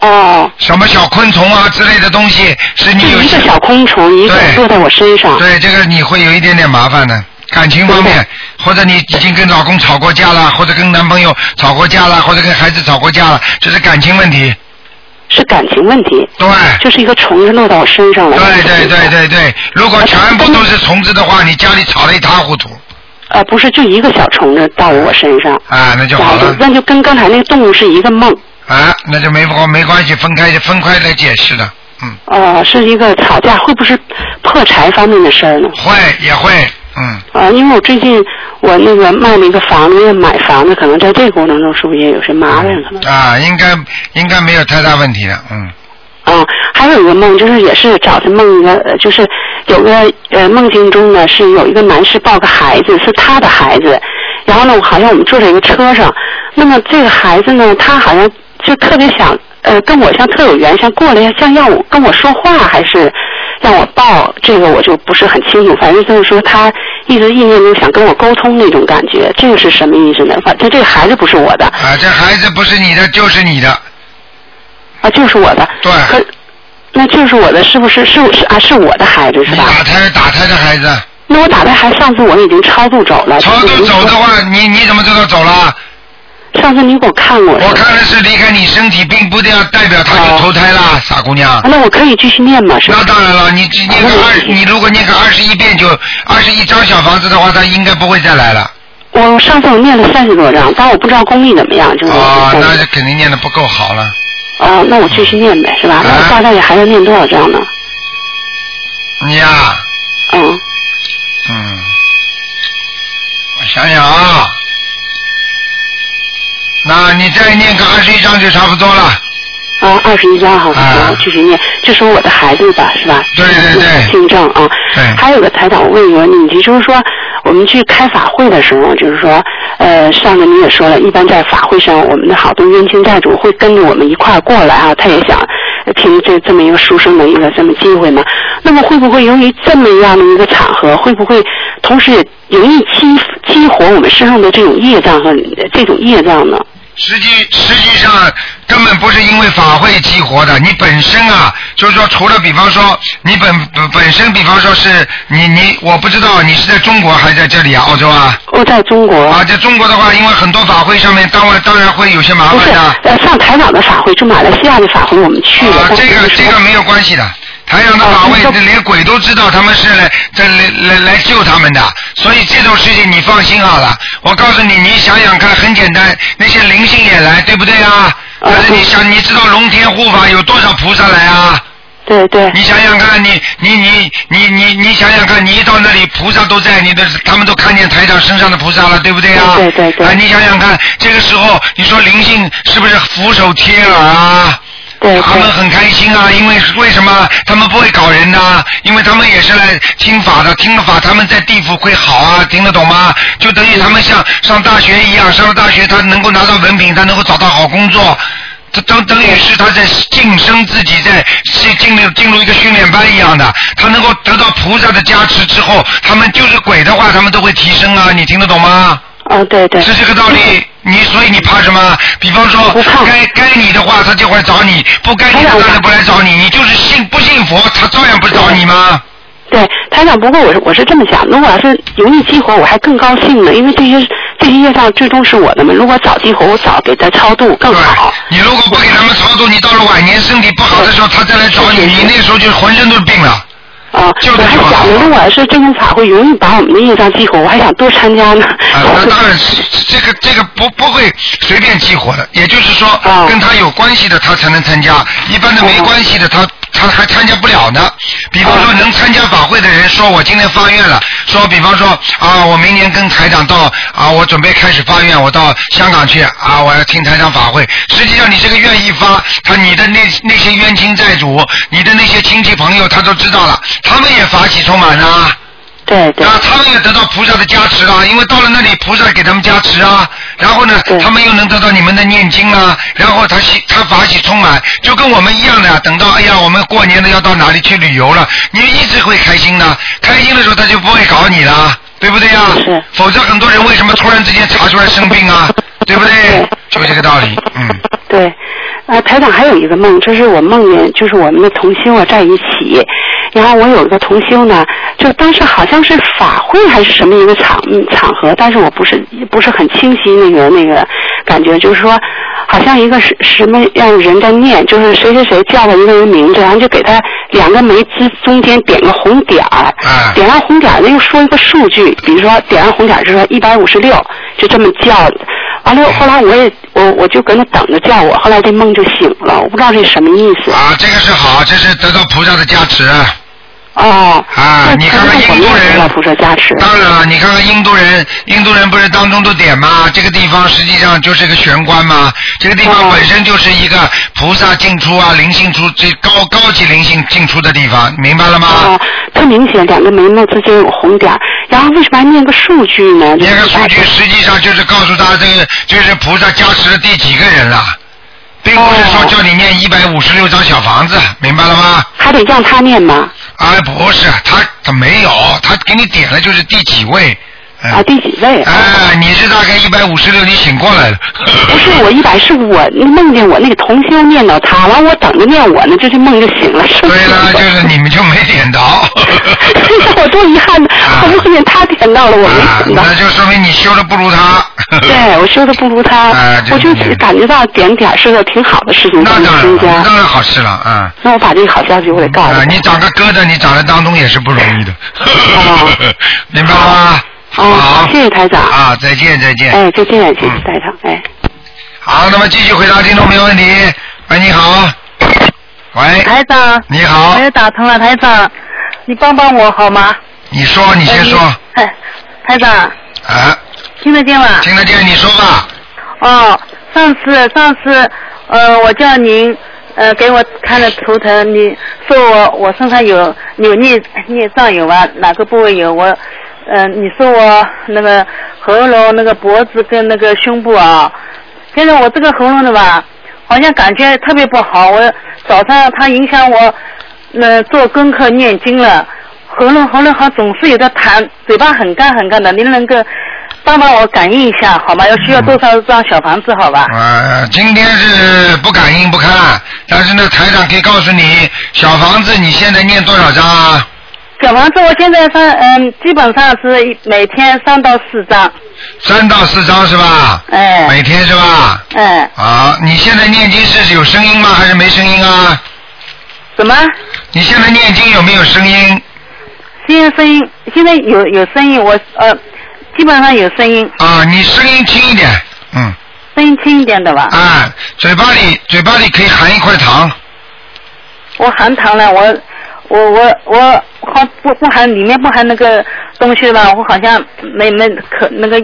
哦。什么小昆虫啊之类的东西，是你有一个小昆虫，一个落在我身上。对，这个你会有一点点麻烦的，感情方面，或者你已经跟老公吵过架了，或者跟男朋友吵过架了，或者跟孩子吵过架了，这是感情问题。是感情问题，对，就是一个虫子落到我身上了。对对对对对，如果全部都是虫子的话，你家里吵得一塌糊涂。呃，不是，就一个小虫子到我身上。啊，那就好了。那就跟刚才那个动物是一个梦。啊，那就没关没关系，分开分开来解释的，嗯。哦，是一个吵架，会不会是破财方面的事儿呢？会，也会。嗯啊，因为我最近我那个卖了一个房子，要买房子，可能在这个过程中是不是也有些麻烦？可能啊，应该应该没有太大问题的，嗯。啊，还有一个梦，就是也是早晨梦一个，就是有个呃梦境中呢是有一个男士抱个孩子，是他的孩子，然后呢好像我们坐在一个车上，那么这个孩子呢他好像就特别想呃跟我像特有缘，像过来像要我跟我说话还是。让我抱这个我就不是很清楚，反正就是说他一直意念中想跟我沟通那种感觉，这个是什么意思呢？反正这个孩子不是我的。啊，这孩子不是你的，就是你的。啊，就是我的。对。可，那就是我的，是不是？是是啊，是我的孩子是吧？打胎打胎的孩子。那我打胎还上次我已经超度走了。超度走的话，你你怎么知道走了？上次你给我看过。我看的是离开你身体，并不要代表他就投胎啦，傻姑娘。那我可以继续念吗？那当然了，你念个二，你如果念个二十一遍，就二十一张小房子的话，他应该不会再来了。我上次我念了三十多张，但我不知道功力怎么样，就是。啊，那就肯定念的不够好了。哦，那我继续念呗，是吧？那我大概还要念多少张呢？你呀。嗯。嗯。我想想啊。那你再念个二十一章就差不多了。啊，二十一章好，我继续念，就说我的孩子吧，是吧？对对对。听证啊。对。还有个台长，我问一个问题，就是说我们去开法会的时候，就是说，呃，上次你也说了，一般在法会上，我们的好多冤亲债主会跟着我们一块儿过来啊，他也想听这这么一个书生的一个这么机会嘛。那么会不会由于这么样的一个场合，会不会同时也容易激激活我们身上的这种业障和这种业障呢？实际实际上根本不是因为法会激活的，你本身啊，就是说除了比方说你本本身，比方说是你你，我不知道你是在中国还是在这里啊，澳洲啊？我在中国。啊，在中国的话，因为很多法会上面，当然当然会有些麻烦的。呃，上台长的法会，就马来西亚的法会，我们去了。啊，这个这个没有关系的。台长的法会，连鬼都知道他们是来来来来救他们的，所以这种事情你放心好了。我告诉你，你想想看，很简单，那些灵性也来，对不对啊？但是你想，你知道龙天护法有多少菩萨来啊？对对。你想想看，你你你你你你想想看，你一到那里，菩萨都在，你的他们都看见台长身上的菩萨了，对不对啊？对对对。啊，你想想看，这个时候你说灵性是不是俯首贴耳啊？他们很开心啊，因为为什么他们不会搞人呢？因为他们也是来听法的，听了法他们在地府会好啊，听得懂吗？就等于他们像上大学一样，上了大学他能够拿到文凭，他能够找到好工作，这等等于是他在晋升自己，在进进入进入一个训练班一样的，他能够得到菩萨的加持之后，他们就是鬼的话，他们都会提升啊，你听得懂吗？啊，对对。是这个道理，你所以你怕什么？比方说，该该你的话，他就会找你；不该你的，他就不来找你。你就是信不信佛，他照样不找你吗？对，台长，不过我是我是这么想，如果要是容易激活，我还更高兴呢，因为这些这些业障最终是我的嘛。如果早激活，我早给他超度更好。你如果不给他们超度，你到了晚年身体不好的时候，他再来找你，你那时候就浑身都是病了。啊，我还想着，如果是这种法会容易把我们的印章激活，我还想多参加呢。啊，那当然，这个这个不不会随便激活的，也就是说，跟他有关系的他才能参加，一般的没关系的他。他还参加不了呢。比方说，能参加法会的人说：“我今天发愿了。”说，比方说啊，我明年跟台长到啊，我准备开始发愿，我到香港去啊，我要听台长法会。实际上，你这个愿一发，他你的那那些冤亲债主，你的那些亲戚朋友，他都知道了，他们也法喜充满啊。对对。啊，他们也得到菩萨的加持啊，因为到了那里，菩萨给他们加持啊。然后呢，他们又能得到你们的念经啊。然后他喜他法喜充满，就跟我们一样的。等到哎呀，我们过年的要到哪里去旅游了，你一直会开心的。开心的时候他就不会搞你了，对不对呀？是。否则很多人为什么突然之间查出来生病啊？对不对？就这个道理，嗯。对，啊，台长还有一个梦，这是我梦见，就是我们的同修啊在一起。然后我有一个同修呢，就当时好像是法会还是什么一个场场合，但是我不是不是很清晰那个那个感觉，就是说好像一个什什么样人在念，就是谁谁谁叫了一个人名字，然后就给他两个眉之中间点个红点儿，点完红点儿，又说一个数据，比如说点完红点儿就说一百五十六，就这么叫。完了后来我也我我就搁那等着叫我，后来这梦就醒了，我不知道这什么意思。啊，这个是好，这是得到菩萨的加持。哦，啊，你看看印度人，当然了，你看看印度人，印度人不是当中都点吗？这个地方实际上就是个玄关吗？这个地方本身就是一个菩萨进出啊，灵性出这高高级灵性进出的地方，明白了吗？哦，特明显，两个眉毛之间有红点，然后为什么还念个数据呢？念个数据实际上就是告诉他这个就是菩萨加持了第几个人了，并不是说叫你念一百五十六张小房子，明白了吗？还得让他念吗？啊，不是，他他没有，他给你点了就是第几位。啊，第几位？哎，你是大概一百五十六，你醒过来了。不是我一百，是我梦见我那个同修念叨他，完我等着念我呢，就这梦就醒了。是对了，就是你们就没点到。我多遗憾呢，我梦见他点到了，我没点到。那就说明你修的不如他。对，我修的不如他，我就感觉到点点是个挺好的事情，那当然。当然好事了，啊。那我把这个好消息我给告诉你。你长个疙瘩，你长在当中也是不容易的。明白吗？好，谢谢台长。啊，再见，再见。哎，再见，谢谢台长。哎，好，那么继续回答听众没问题。喂，你好。喂。台长。你好。我又打通了，台长，你帮帮我好吗？你说，你先说。哎，台长。啊。听得见吗？听得见，你说吧。哦，上次上次，呃，我叫您，呃，给我看了图腾，你说我我身上有有孽孽障有吗？哪个部位有我？嗯，你说我那个喉咙、那个脖子跟那个胸部啊，现在我这个喉咙的吧，好像感觉特别不好。我早上它影响我，那做功课念经了，喉咙喉咙好总是有点痰，嘴巴很干很干的。您能够帮帮我感应一下好吗？要需要多少张小房子好吧？啊，今天是不感应不看，但是呢，台长可以告诉你，小房子你现在念多少张啊？小房子，我现在上嗯，基本上是每天三到四张。三到四张是吧？哎。每天是吧？哎。啊，你现在念经是有声音吗？还是没声音啊？什么？你现在念经有没有声音？现在声音，现在有有声音，我呃，基本上有声音。啊，你声音轻一点，嗯。声音轻一点的吧？啊，嘴巴里嘴巴里可以含一块糖。我含糖了，我。我我我好不不含里面不含那个东西吧？我好像没没可那个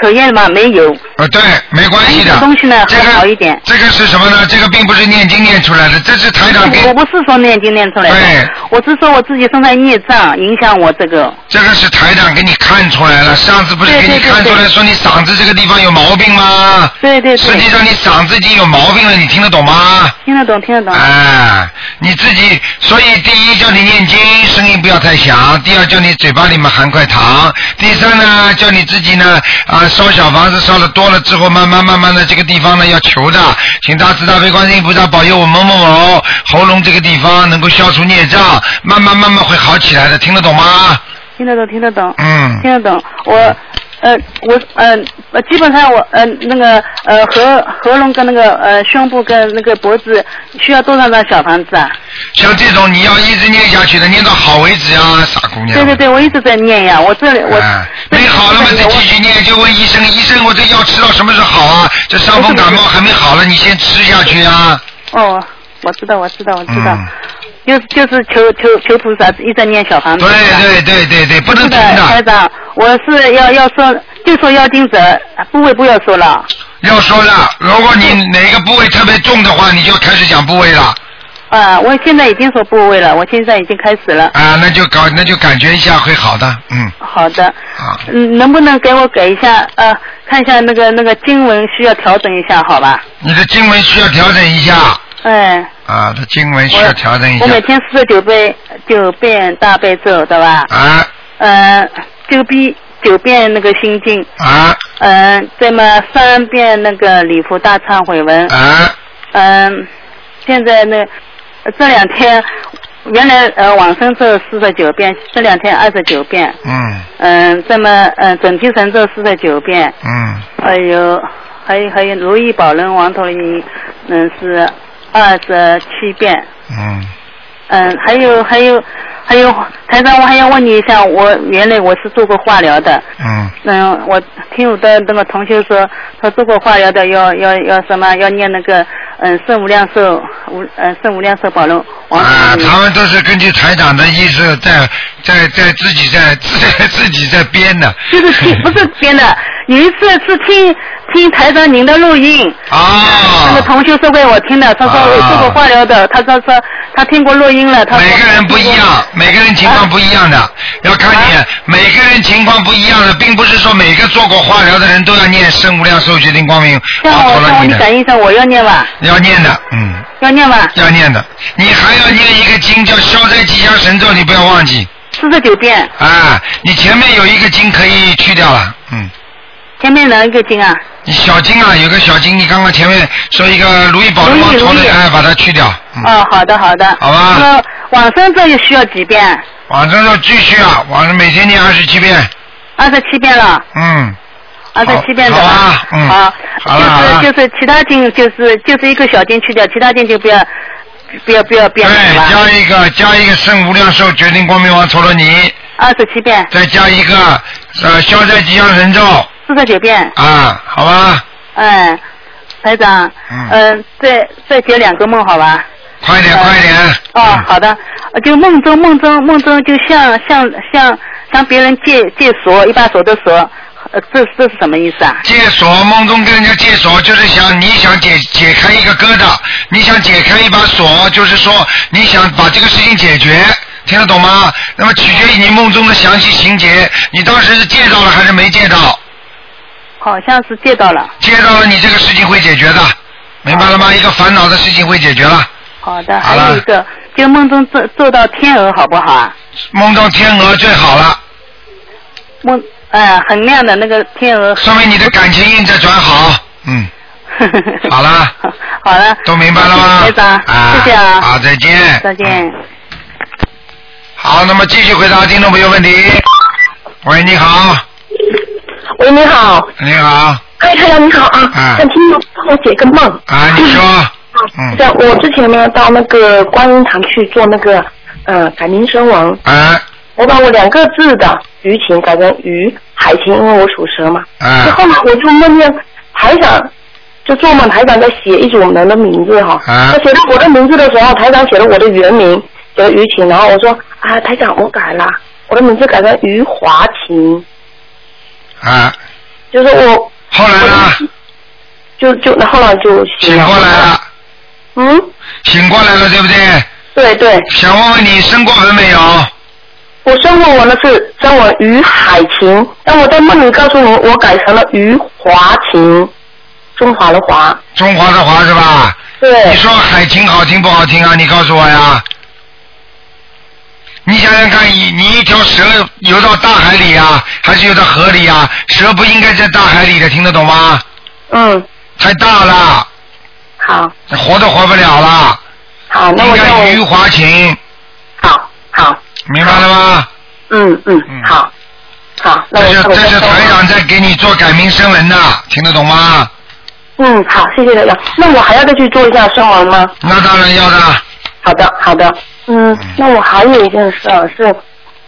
可验嘛没有。啊，对，没关系的。东西呢还好一点。这个是什么呢？这个并不是念经念出来的，这是台长给。我不是说念经念出来的。对。我是说我自己身上孽障影响我这个。这个是台长给你看出来了，上次不是给你看出来说你嗓子这个地方有毛病吗？对对对。实际上你嗓子已经有毛病了，你听得懂吗？听得懂，听得懂。哎，你自己，所以第一叫你念经，声音不要太响。第二，叫你嘴巴里面含块糖。第三呢，叫你自己呢啊烧小房子烧的多了之后，慢慢慢慢的这个地方呢要求的，请大慈大悲观世音菩萨保佑我某某某喉咙这个地方能够消除孽障，慢慢慢慢会好起来的，听得懂吗？听得懂，听得懂。嗯。听得懂，我。呃，我呃呃，基本上我呃那个呃喉喉咙跟那个呃胸部跟那个脖子需要多少张小房子啊？像这种你要一直念下去的，念到好为止啊，傻姑娘。对对对，我一直在念呀，我这里我。没好了嘛，再继续念，就问医生，医生我这药吃到什么时候好啊？这伤风感冒还没好了，你先吃下去啊。哦，我知道，我知道，我知道。就就是求求求菩萨一直念小房子。对对对对对，不能停的。台长，我是要要说，就说要精者部位不要说了。要说了，如果你哪个部位特别重的话，你就开始讲部位了。啊，我现在已经说部位了，我现在已经开始了。啊，那就搞，那就感觉一下会好的，嗯。好的。啊。嗯，能不能给我改一下呃，看一下那个那个经文需要调整一下，好吧？你的经文需要调整一下。哎。啊，他经文需要调整一下。我每天四十九遍九遍大悲咒，对吧？啊。嗯，九遍九遍那个心经。啊。嗯，再么三遍那个礼佛大忏悔文。啊。嗯，现在那这两天原来呃往生咒四十九遍，这两天二十九遍。嗯。嗯，这么嗯准提神咒四十九遍。嗯。还有还有还有如意宝轮王陀罗嗯是。二十七遍。嗯。嗯，还有还有还有，台长，我还要问你一下，我原来我是做过化疗的。嗯。嗯，我听我的那个同学说，他做过化疗的，要要要什么？要念那个嗯圣无量寿无嗯圣无量寿宝轮。啊，他们都是根据台长的意思在在在自己在自 自己在编的。就是听不是编的，有一次是听。听台长您的录音，啊，那个同学说给我听的，他说做过化疗的，他说说他听过录音了，他说每个人不一样，每个人情况不一样的，要看你每个人情况不一样的，并不是说每个做过化疗的人都要念生无量寿决定光明。像我像我你讲医生，我要念吧？要念的，嗯。要念吧？要念的，你还要念一个经叫消灾吉祥神咒，你不要忘记。四十九遍。啊，你前面有一个经可以去掉了，嗯。前面哪一个经啊？小经啊，有个小经，你刚刚前面说一个如意宝轮王陀罗，哎，把它去掉。哦，好的好的。好吧。那往生咒又需要几遍？往生咒继续啊，往生每天念二十七遍。二十七遍了。嗯。二十七遍的吧？嗯。好。就是就是其他经就是就是一个小经去掉，其他经就不要不要不要变对，加一个加一个圣无量寿决定光明王陀罗尼。二十七遍。再加一个呃消灾吉祥神咒。四十九遍啊，好吧。嗯，台长，嗯，再再解两个梦，好吧？快点，快点。哦，好的。就梦中，梦中，梦中，就像像像向别人借借锁，一把锁的锁，呃，这这是什么意思啊？借锁，梦中跟人家借锁，就是想你想解解开一个疙瘩，你想解开一把锁，就是说你想把这个事情解决，听得懂吗？那么取决于你梦中的详细情节，你当时是借到了还是没借到？好像是借到了，借到了，你这个事情会解决的，明白了吗？一个烦恼的事情会解决了。好的，还有一个，就梦中做做到天鹅好不好啊？梦到天鹅最好了。梦，哎，很亮的那个天鹅。说明你的感情运在转好，嗯。好了。好了。都明白了吗？台长，谢谢啊。好，再见。再见。好，那么继续回答听众朋友问题。喂，你好。喂，你好。你好。哎，太阳你好啊。啊。想听帮我解个梦。啊，你说。嗯。像我之前呢，到那个观音堂去做那个呃改名声王。啊。我把我两个字的鱼情改成鱼海情，因为我属蛇嘛。啊。后来我就梦见台长，就做梦台长在写一组人的名字哈。啊。他写到我的名字的时候，台长写了我的原名，写了于情，然后我说啊，台长我改了，我的名字改成余华情。啊，就是我。后来呢？就就那后来就醒过来了。嗯。醒过来了，对不对？对对。想问问你生过文没有？我生过文的是叫我于海琴，但我在梦里告诉你，我改成了于华琴，中华的华。中华的华是吧？对。你说海琴好听不好听啊？你告诉我呀。你想想看，你你一条蛇游到大海里啊，还是游到河里啊？蛇不应该在大海里的，听得懂吗？嗯。太大了。好。活都活不了了。好，那我应该余华情。好，好。明白了吗？嗯嗯，好。好，那这是这是台长在给你做改名声文的，听得懂吗？嗯，好，谢谢台长。那我还要再去做一下声纹吗？那当然要的。好的，好的。嗯，那我还有一件事是，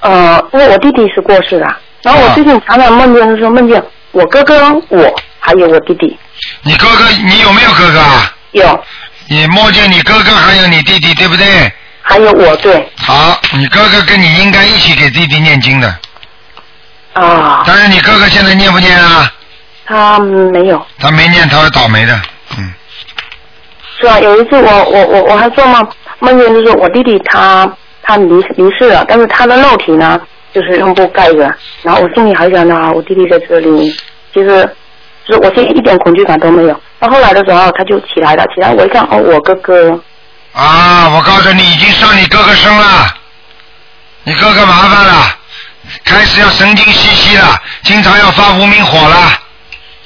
呃，因为我弟弟是过世的，然后我最近常常梦见的时候梦见我哥哥、我还有我弟弟。你哥哥，你有没有哥哥啊？有。你梦见你哥哥还有你弟弟，对不对？还有我，对。好，你哥哥跟你应该一起给弟弟念经的。啊。但是你哥哥现在念不念啊？他没有。他没念，他会倒霉的，嗯。是啊，有一次我我我我还做梦，梦见就是我弟弟他他离离世了，但是他的肉体呢就是用布盖着，然后我心里还想呢，我弟弟在这里，其实就是我现在一点恐惧感都没有。到后来的时候他就起来了，起来我一看哦，我哥哥。啊，我告诉你，已经上你哥哥身了，你哥哥麻烦了，开始要神经兮兮了，经常要发无名火了，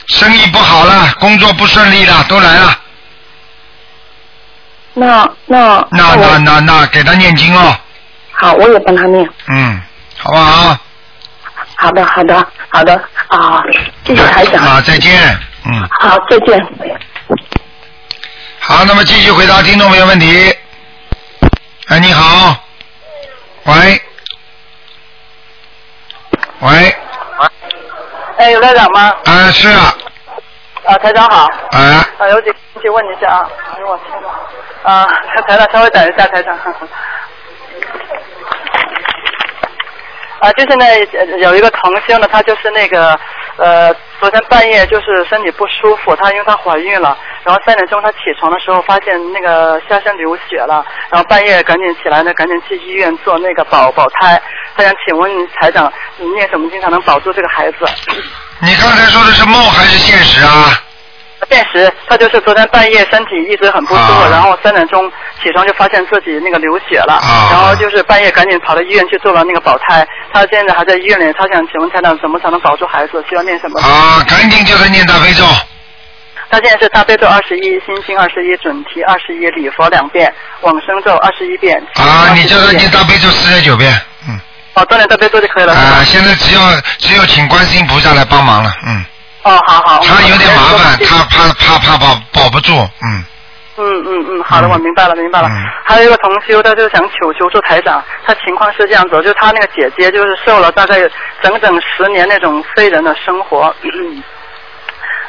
生意不好了，工作不顺利了，都来了。那那那那那那给他念经哦。好，我也帮他念。嗯，好不好？好的，好的，好的啊，谢谢台长。啊，再见。嗯。好，再见。好，那么继续回答听众朋友问题。哎，你好。喂。喂。哎，有台长吗？啊，是啊。啊，台长好。哎。啊，有几问题问一下啊。哎呦我天呐。啊，台长，稍微等一下，台长。啊，就现在有一个同修呢，他就是那个呃，昨天半夜就是身体不舒服，她因为她怀孕了，然后三点钟她起床的时候发现那个下身流血了，然后半夜赶紧起来呢，赶紧去医院做那个保保胎。他想请问台长，你念什么经才能保住这个孩子？你刚才说的是梦还是现实啊？现实，他就是昨天半夜身体一直很不舒服，然后三点钟起床就发现自己那个流血了，然后就是半夜赶紧跑到医院去做了那个保胎。他现在还在医院里，他想请问台长怎么才能保住孩子？需要念什么？啊，赶紧就是念大悲咒。他现在是大悲咒二十一，心经二十一，准提二十一，礼佛两遍，往生咒二十一遍。啊，你就是念大悲咒四十九遍，嗯。哦，锻炼大悲咒就可以了。啊，现在只要只有请观世音菩萨来帮忙了，嗯。哦，好好。他有点麻烦，他怕怕怕保保不住，嗯。嗯嗯嗯，好的，我明白了明白了。还有一个同修，他就想求求助台长，他情况是这样子，就是他那个姐姐就是受了大概整整十年那种非人的生活。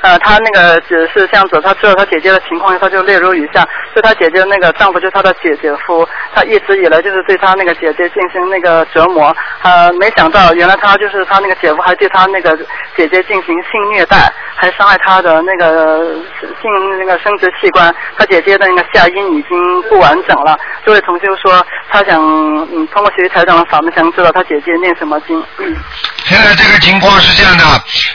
呃，他那个只是这样子，他知道他姐姐的情况，他就泪如雨下：就他姐姐那个丈夫，就是他的姐姐夫，他一直以来就是对他那个姐姐进行那个折磨。呃，没想到原来他就是他那个姐夫，还对他那个姐姐进行性虐待，还伤害他的那个性那个生殖器官。他姐姐的那个下阴已经不完整了。这位同学说，他想嗯通过学习台长的法门，想知道他姐姐念什么经。现在这个情况是这样的，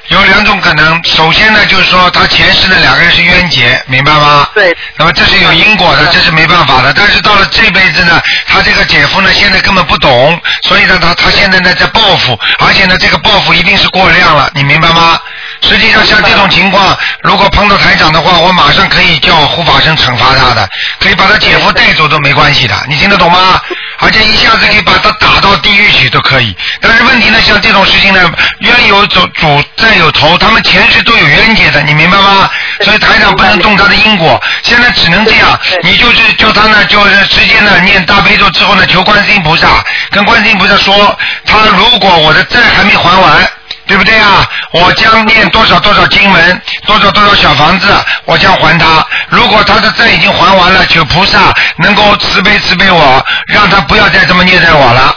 有两种可能。首先呢，就就是说，他前世的两个人是冤结，明白吗？对。那么这是有因果的，这是没办法的。但是到了这辈子呢，他这个姐夫呢，现在根本不懂，所以呢，他他现在呢在报复，而且呢，这个报复一定是过量了，你明白吗？实际上像这种情况，如果碰到台长的话，我马上可以叫护法神惩罚他的，可以把他姐夫带走都没关系的，你听得懂吗？而且一下子可以把他打到地狱去都可以。但是问题呢，像这种事情呢，冤有主，主债有头，他们前世都有冤结的，你明白吗？所以台长不能动他的因果，现在只能这样，你就是叫他呢，就是直接呢念大悲咒之后呢，求观世音菩萨，跟观世音菩萨说，他如果我的债还没还完。对不对啊？我将念多少多少经文，多少多少小房子，我将还他。如果他的债已经还完了，求菩萨能够慈悲慈悲我，让他不要再这么虐待我了，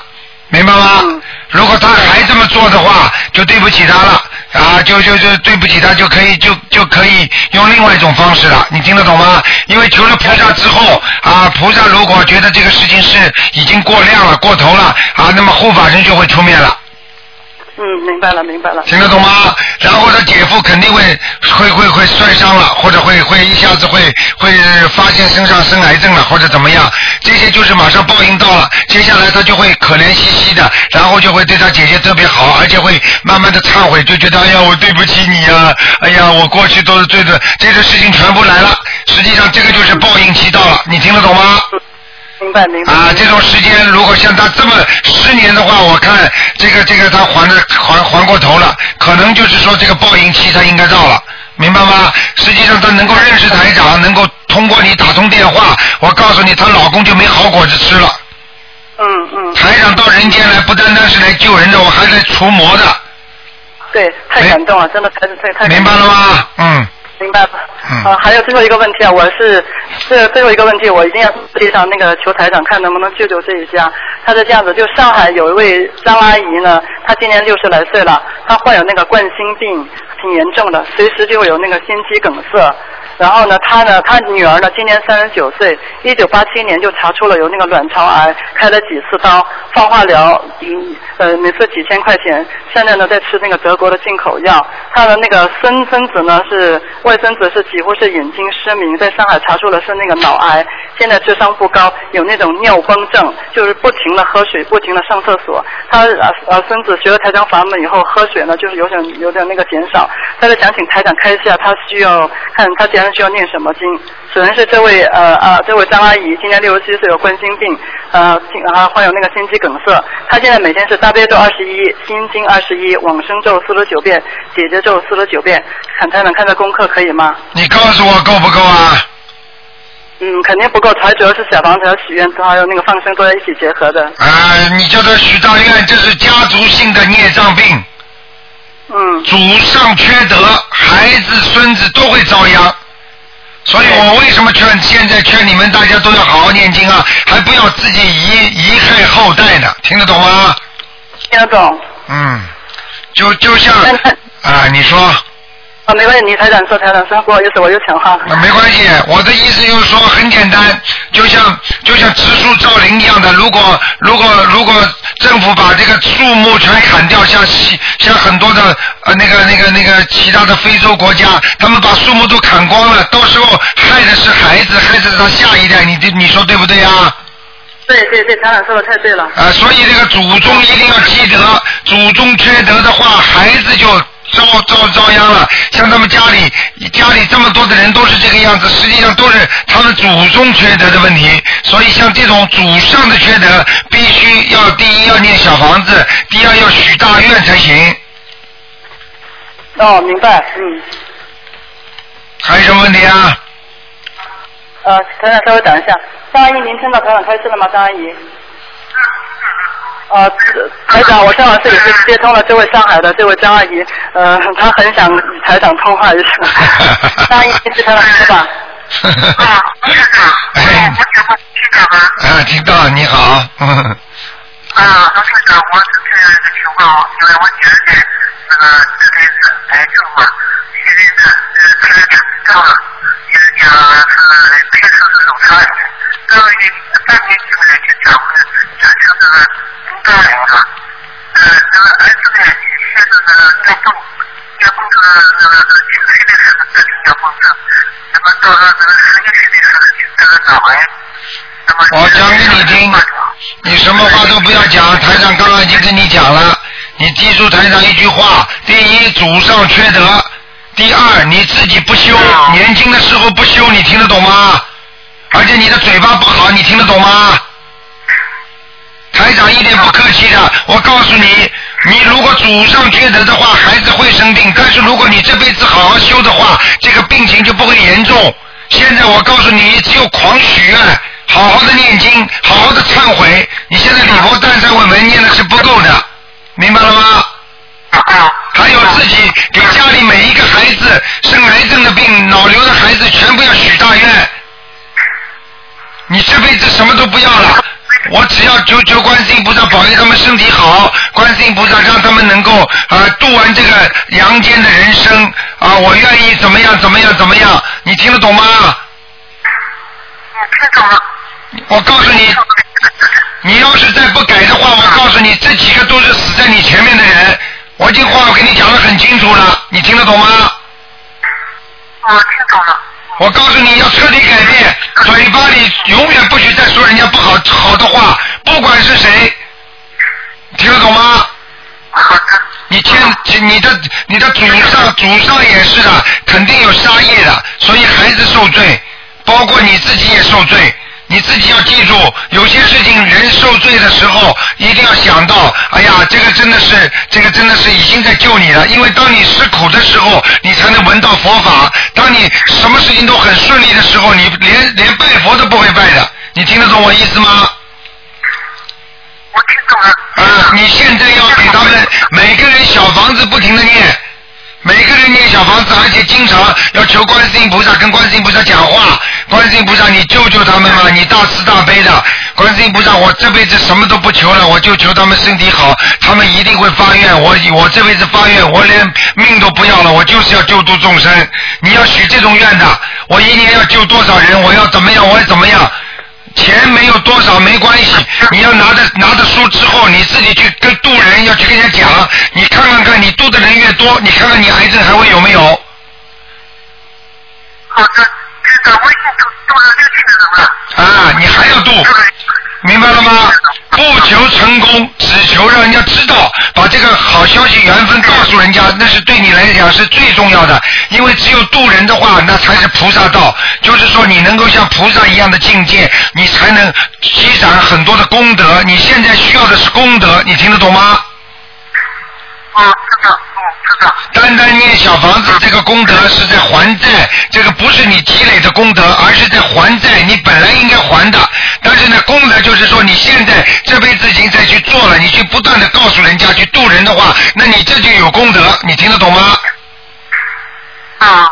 明白吗？如果他还这么做的话，就对不起他了啊！就就就对不起他，就可以就就可以用另外一种方式了。你听得懂吗？因为求了菩萨之后啊，菩萨如果觉得这个事情是已经过量了、过头了啊，那么护法神就会出面了。嗯，明白了，明白了。听得懂吗？然后他姐夫肯定会会会会摔伤了，或者会会一下子会会发现身上生癌症了或者怎么样，这些就是马上报应到了，接下来他就会可怜兮兮的，然后就会对他姐姐特别好，而且会慢慢的忏悔，就觉得哎呀我对不起你呀，哎呀我过去都是对的，这个事情全部来了，实际上这个就是报应期到了，你听得懂吗？明白明白。啊，这种时间如果像他这么十年的话，我看这个这个他还的还还过头了，可能就是说这个报应期他应该到了，明白吗？实际上他能够认识台长，能够通过你打通电话，我告诉你，她老公就没好果子吃了。嗯嗯。台长到人间来，不单单是来救人的，我还来除魔的。对，太感动了，真的太太太。明白了吗？嗯。明白了。啊，还有最后一个问题啊，我是这最后一个问题，我一定要地上那个求台长看能不能救救这一家。他是这样子，就上海有一位张阿姨呢，她今年六十来岁了，她患有那个冠心病，挺严重的，随时就会有那个心肌梗塞。然后呢，她呢，她女儿呢，今年三十九岁，一九八七年就查出了有那个卵巢癌，开了几次刀，放化疗，嗯，呃，每次几千块钱。现在呢，在吃那个德国的进口药。她的那个孙孙子呢，是外孙子是几几乎是眼睛失明，在上海查出的是那个脑癌，现在智商不高，有那种尿崩症，就是不停的喝水，不停的上厕所。他呃呃孙子学了台长法门以后，喝水呢就是有点有点那个减少。他就想请台长开一下，他需要看他既然需要念什么经？首先是这位呃呃这位张阿姨，今年六十七岁，有冠心病，呃心啊患有那个心肌梗塞。她现在每天是大悲咒二十一，心经二十一，往生咒四十九遍，姐姐咒四十九遍。看台长看这功课可以吗？你告诉我够不够啊？嗯，肯定不够，还主要是小房子和许愿，还有那个放生都在一起结合的。啊，你叫他许大愿，这是家族性的孽障病。嗯。祖上缺德，孩子孙子都会遭殃。所以我为什么劝现在劝你们大家都要好好念经啊，还不要自己遗遗害后代呢？听得懂吗？听得懂。嗯，就就像 啊，你说。啊，没关系，你台长说台长说，不好意思，我又抢话。没关系，我的意思就是说很简单，就像就像植树造林一样的，如果如果如果政府把这个树木全砍掉，像西像很多的呃那个那个那个其他的非洲国家，他们把树木都砍光了，到时候害的是孩子，害的是他下一代，你你你说对不对啊？对对对，台长说的太对了。啊，所以这个祖宗一定要积德，祖宗缺德的话，孩子就。遭遭遭殃了，像他们家里家里这么多的人都是这个样子，实际上都是他们祖宗缺德的问题。所以像这种祖上的缺德，必须要第一要念小房子，第二要许大愿才行。哦，明白，嗯。还有什么问题啊？呃，台长稍微等一下，张阿姨，您听到台长开始了吗？张阿姨。啊，台长，我正好是也是接通了这位上海的这位张阿姨，呃，她很想与台长通话一下。张阿姨，是台长是吧？啊，你好，哎，我讲话听到吗？啊，听到，你好。啊，老师长，我是这样一个情况，因为我姐姐那个这边是癌症嘛，现在呢是开了两次刀了，就是讲是开手术手插的，然后一半年以后呢就转回转成这个。大龄的，呃，这个儿子呢，现在是在动，要工作那个九岁的时候得的要工作，那么到了这个十一岁的时候就得了脑癌。我讲给你听，你什么话都不要讲，台长刚刚已经跟你讲了，你记住台长一句话：第一，祖上缺德；第二，你自己不修，年轻的时候不修，你听得懂吗？而且你的嘴巴不好，你听得懂吗？台长一点不客气的，我告诉你，你如果祖上缺德的话，孩子会生病；但是如果你这辈子好好修的话，这个病情就不会严重。现在我告诉你，只有狂许愿，好好的念经，好好的忏悔。你现在礼佛大忏悔文念的是不够的，明白了吗？还有自己给家里每一个孩子生癌症的病、脑瘤的孩子，全部要许大愿。你这辈子什么都不要了。我只要求求观世音菩萨保佑他们身体好，观世音菩萨让他们能够啊度完这个阳间的人生啊，我愿意怎么样怎么样怎么样，你听得懂吗？我听懂了。我告诉你，你要是再不改的话，我告诉你，这几个都是死在你前面的人。我这话我跟你讲的很清楚了，你听得懂吗？我听懂了。我告诉你要彻底改变嘴巴里永远不许再说人家不好好的话不管是谁听得懂吗？你听你的你的祖上祖上也是的肯定有杀业的所以孩子受罪包括你自己也受罪。你自己要记住，有些事情人受罪的时候，一定要想到，哎呀，这个真的是，这个真的是已经在救你了。因为当你吃苦的时候，你才能闻到佛法；当你什么事情都很顺利的时候，你连连拜佛都不会拜的。你听得懂我意思吗？我听懂了。啊，你现在要给他们每个人小房子不停的念。每个人念小房子，而且经常要求观世音菩萨跟观世音菩萨讲话。观世音菩萨，你救救他们嘛！你大慈大悲的，观世音菩萨，我这辈子什么都不求了，我就求他们身体好，他们一定会发愿。我我这辈子发愿，我连命都不要了，我就是要救度众生。你要许这种愿的，我一年要救多少人？我要怎么样？我要怎么样？钱没有多少没关系，你要拿着拿着书之后，你自己去跟渡人，要去跟人家讲，你看看看，你渡的人越多，你看看你癌症还会有没有？好的，这个我已经渡渡了六千人了。啊，你还要渡？明白了吗？不求成功，只求让人家知道，把这个好消息缘分告诉人家，那是对你来讲是最重要的。因为只有渡人的话，那才是菩萨道。就是说，你能够像菩萨一样的境界，你才能积攒很多的功德。你现在需要的是功德，你听得懂吗？啊，知道。单单念小房子，这个功德是在还债，这个不是你积累的功德，而是在还债，你本来应该还的。但是呢，功德就是说你现在这辈子已经在去做了，你去不断的告诉人家去渡人的话，那你这就有功德，你听得懂吗？啊，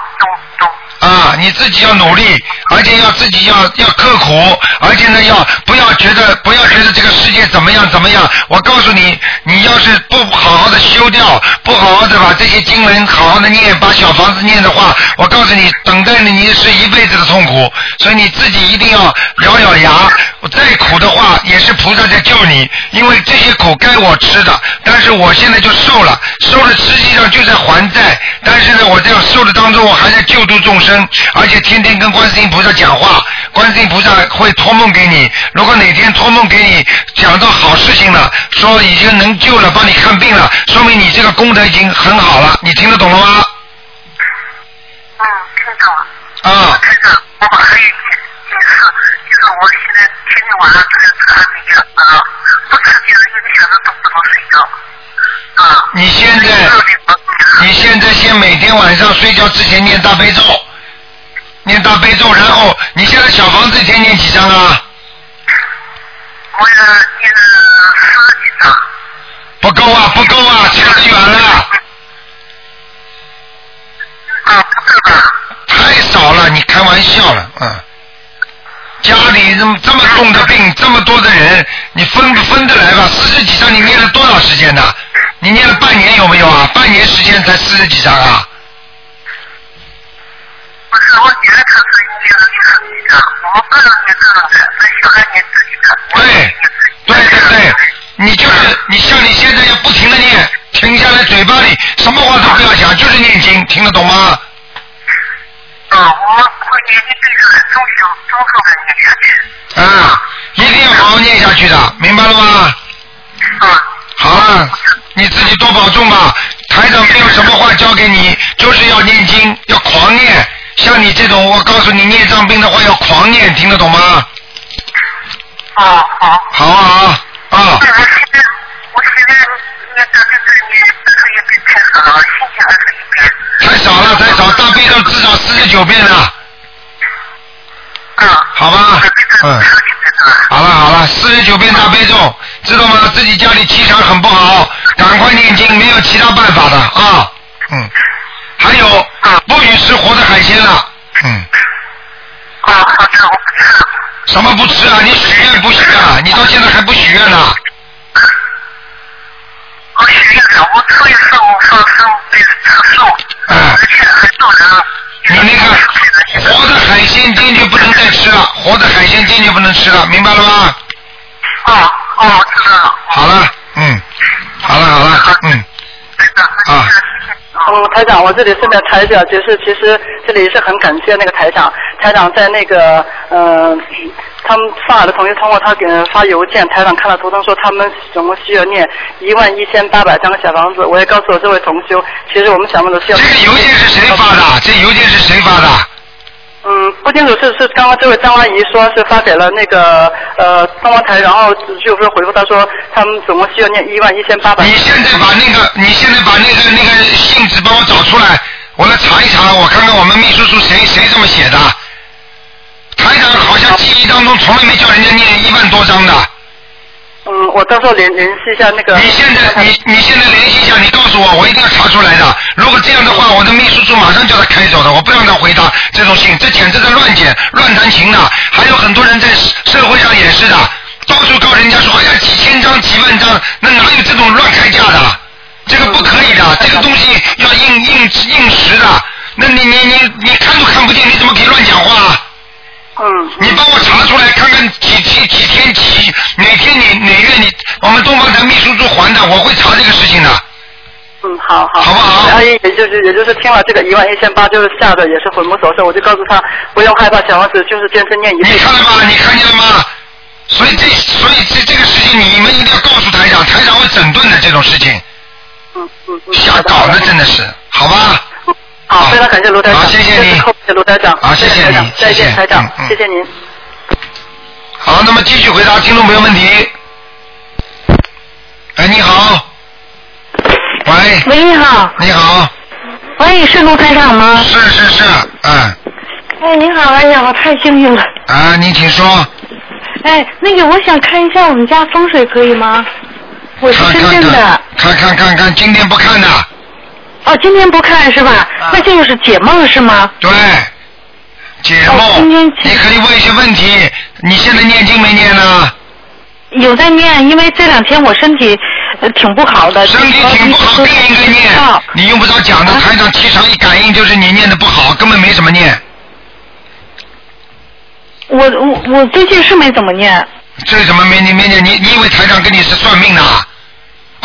啊，你自己要努力，而且要自己要要刻苦，而且呢要不要觉得不要觉得这个世界怎么样怎么样？我告诉你，你要是不好好的修掉，不好好的把这些经文好好的念，把小房子念的话，我告诉你，等待着你是一辈子的痛苦。所以你自己一定要咬咬牙，再苦的话也是菩萨在救你，因为这些苦该我吃的，但是我现在就受了，受了实际上就在还债，但是呢，我这样受的当中，我还在救度众生。而且天天跟观世音菩萨讲话，观世音菩萨会托梦给你。如果哪天托梦给你讲到好事情了，说已经能救了，帮你看病了，说明你这个功德已经很好了。你听得懂了吗？嗯，听懂了。啊。听懂。我还有一件事，就是我现在天天晚上就是看那个啊，不吃就是一个小时都不能睡觉。啊。你现在，你现在先每天晚上睡觉之前念大悲咒。念大悲咒，然后你现在小房子一天念几张啊？我念念十几张。不够啊，不够啊，差得远了。啊，不够吧？太少了，你开玩笑了，嗯。家里这么这么重的病，这么多的人，你分不分得来吧？四十几张，你念了多少时间呢？你念了半年有没有啊？半年时间才四十几张啊？不是我女儿，她是念了六十几张，我个人念这种的，是小孩念自己的。对，对对对，你就是你像你现在要不停的念，停下来嘴巴里什么话都不要讲，就是念经，听得懂吗？啊，我会念一辈子，终究终究的念下去。啊，一定要好好念下去的，明白了吗？啊。好了，你自己多保重吧。台长没有什么话教给你，就是要念经，要狂念。像你这种，我告诉你，孽障病的话要狂念，听得懂吗？好好。好啊啊。对，我现在我现在念大悲咒念这个也别太少了，心情二十一遍。太少了，太少，大悲咒至少四十九遍了。嗯。好吧。嗯。好了好了，四十九遍大悲咒，知道吗？自己家里气场很不好，赶快念经，没有其他办法的啊。嗯。还有。不许吃活的海鲜了，嗯。啊，好吃我不吃。什么不吃啊？你许愿不许啊？你到现在还不许愿呢？我许愿了，我初一十五放生得吃素，而且还做人。你那个活的海鲜坚决不能再吃了，活的海鲜坚决不能吃了，明白了吗？哦哦，知道了。好了，嗯，好了好了，嗯。啊。嗯，台长，我这里顺便查一下，就是其实这里是很感谢那个台长，台长在那个呃，他们上海的同学通过他给人发邮件，台长看了图腾说他们总共需要念一万一千八百张的小房子，我也告诉我这位同修，其实我们想问的是要。这个邮件是谁发的？这邮件是谁发的？嗯，不清楚是是刚刚这位张阿姨说是发给了那个呃东方台，然后就是回复她说他们总共需要念一万一千八百。你现在把那个你现在把那个那个信纸帮我找出来，我来查一查，我看看我们秘书处谁谁这么写的。台长好像记忆当中从来没叫人家念一万多张的。嗯，我到时候联联系一下那个。你现在你你现在联系一下，你告诉我，我一定要查出来的。如果这样的话，我的秘书处马上叫他开走的，我不让他回答这种信，这简直在乱剪乱弹琴的。还有很多人在社会上也是的，到处告人家说，哎呀，几千张、几万张，那哪有这种乱开价的？这个不可以的，这个东西要硬硬硬实的。那你你你你看都看不见，你怎么可以乱讲话？嗯，你帮我查出来看看几几几天几哪天你哪月你我们东方台秘书处还的，我会查这个事情的。嗯，好好。好不好？阿姨也就是也就是听了这个一万一千八，就是吓得也是魂不守舍，我就告诉他不用害怕，小王子就是坚持念一。你看了吗？你看见了吗？所以这所以这这个事情你们一定要告诉台长，台长会整顿的这种事情。嗯嗯嗯。瞎搞的真的是，好吧？好，非常感谢卢台长，谢谢你谢谢卢台长，好谢谢台长你再见，谢谢台长谢谢您。好，那么继续回答听众朋友问题。哎，你好。喂。喂，你好。你好。喂，是卢台长吗？是是是，嗯，哎，你好，哎呀，我太幸运了。啊，你请说。哎，那个，我想看一下我们家风水，可以吗？我是深圳的。看看看看，今天不看的。哦，今天不看是吧？那就是解梦是吗？对。解梦，你可以问一些问题。你现在念经没念呢？有在念，因为这两天我身体呃挺不好的。身体挺不好，更应该念。你用不着讲的，台长气场一感应就是你念的不好，根本没怎么念。我我我最近是没怎么念。这怎么没你没念？你你以为台长跟你是算命的啊？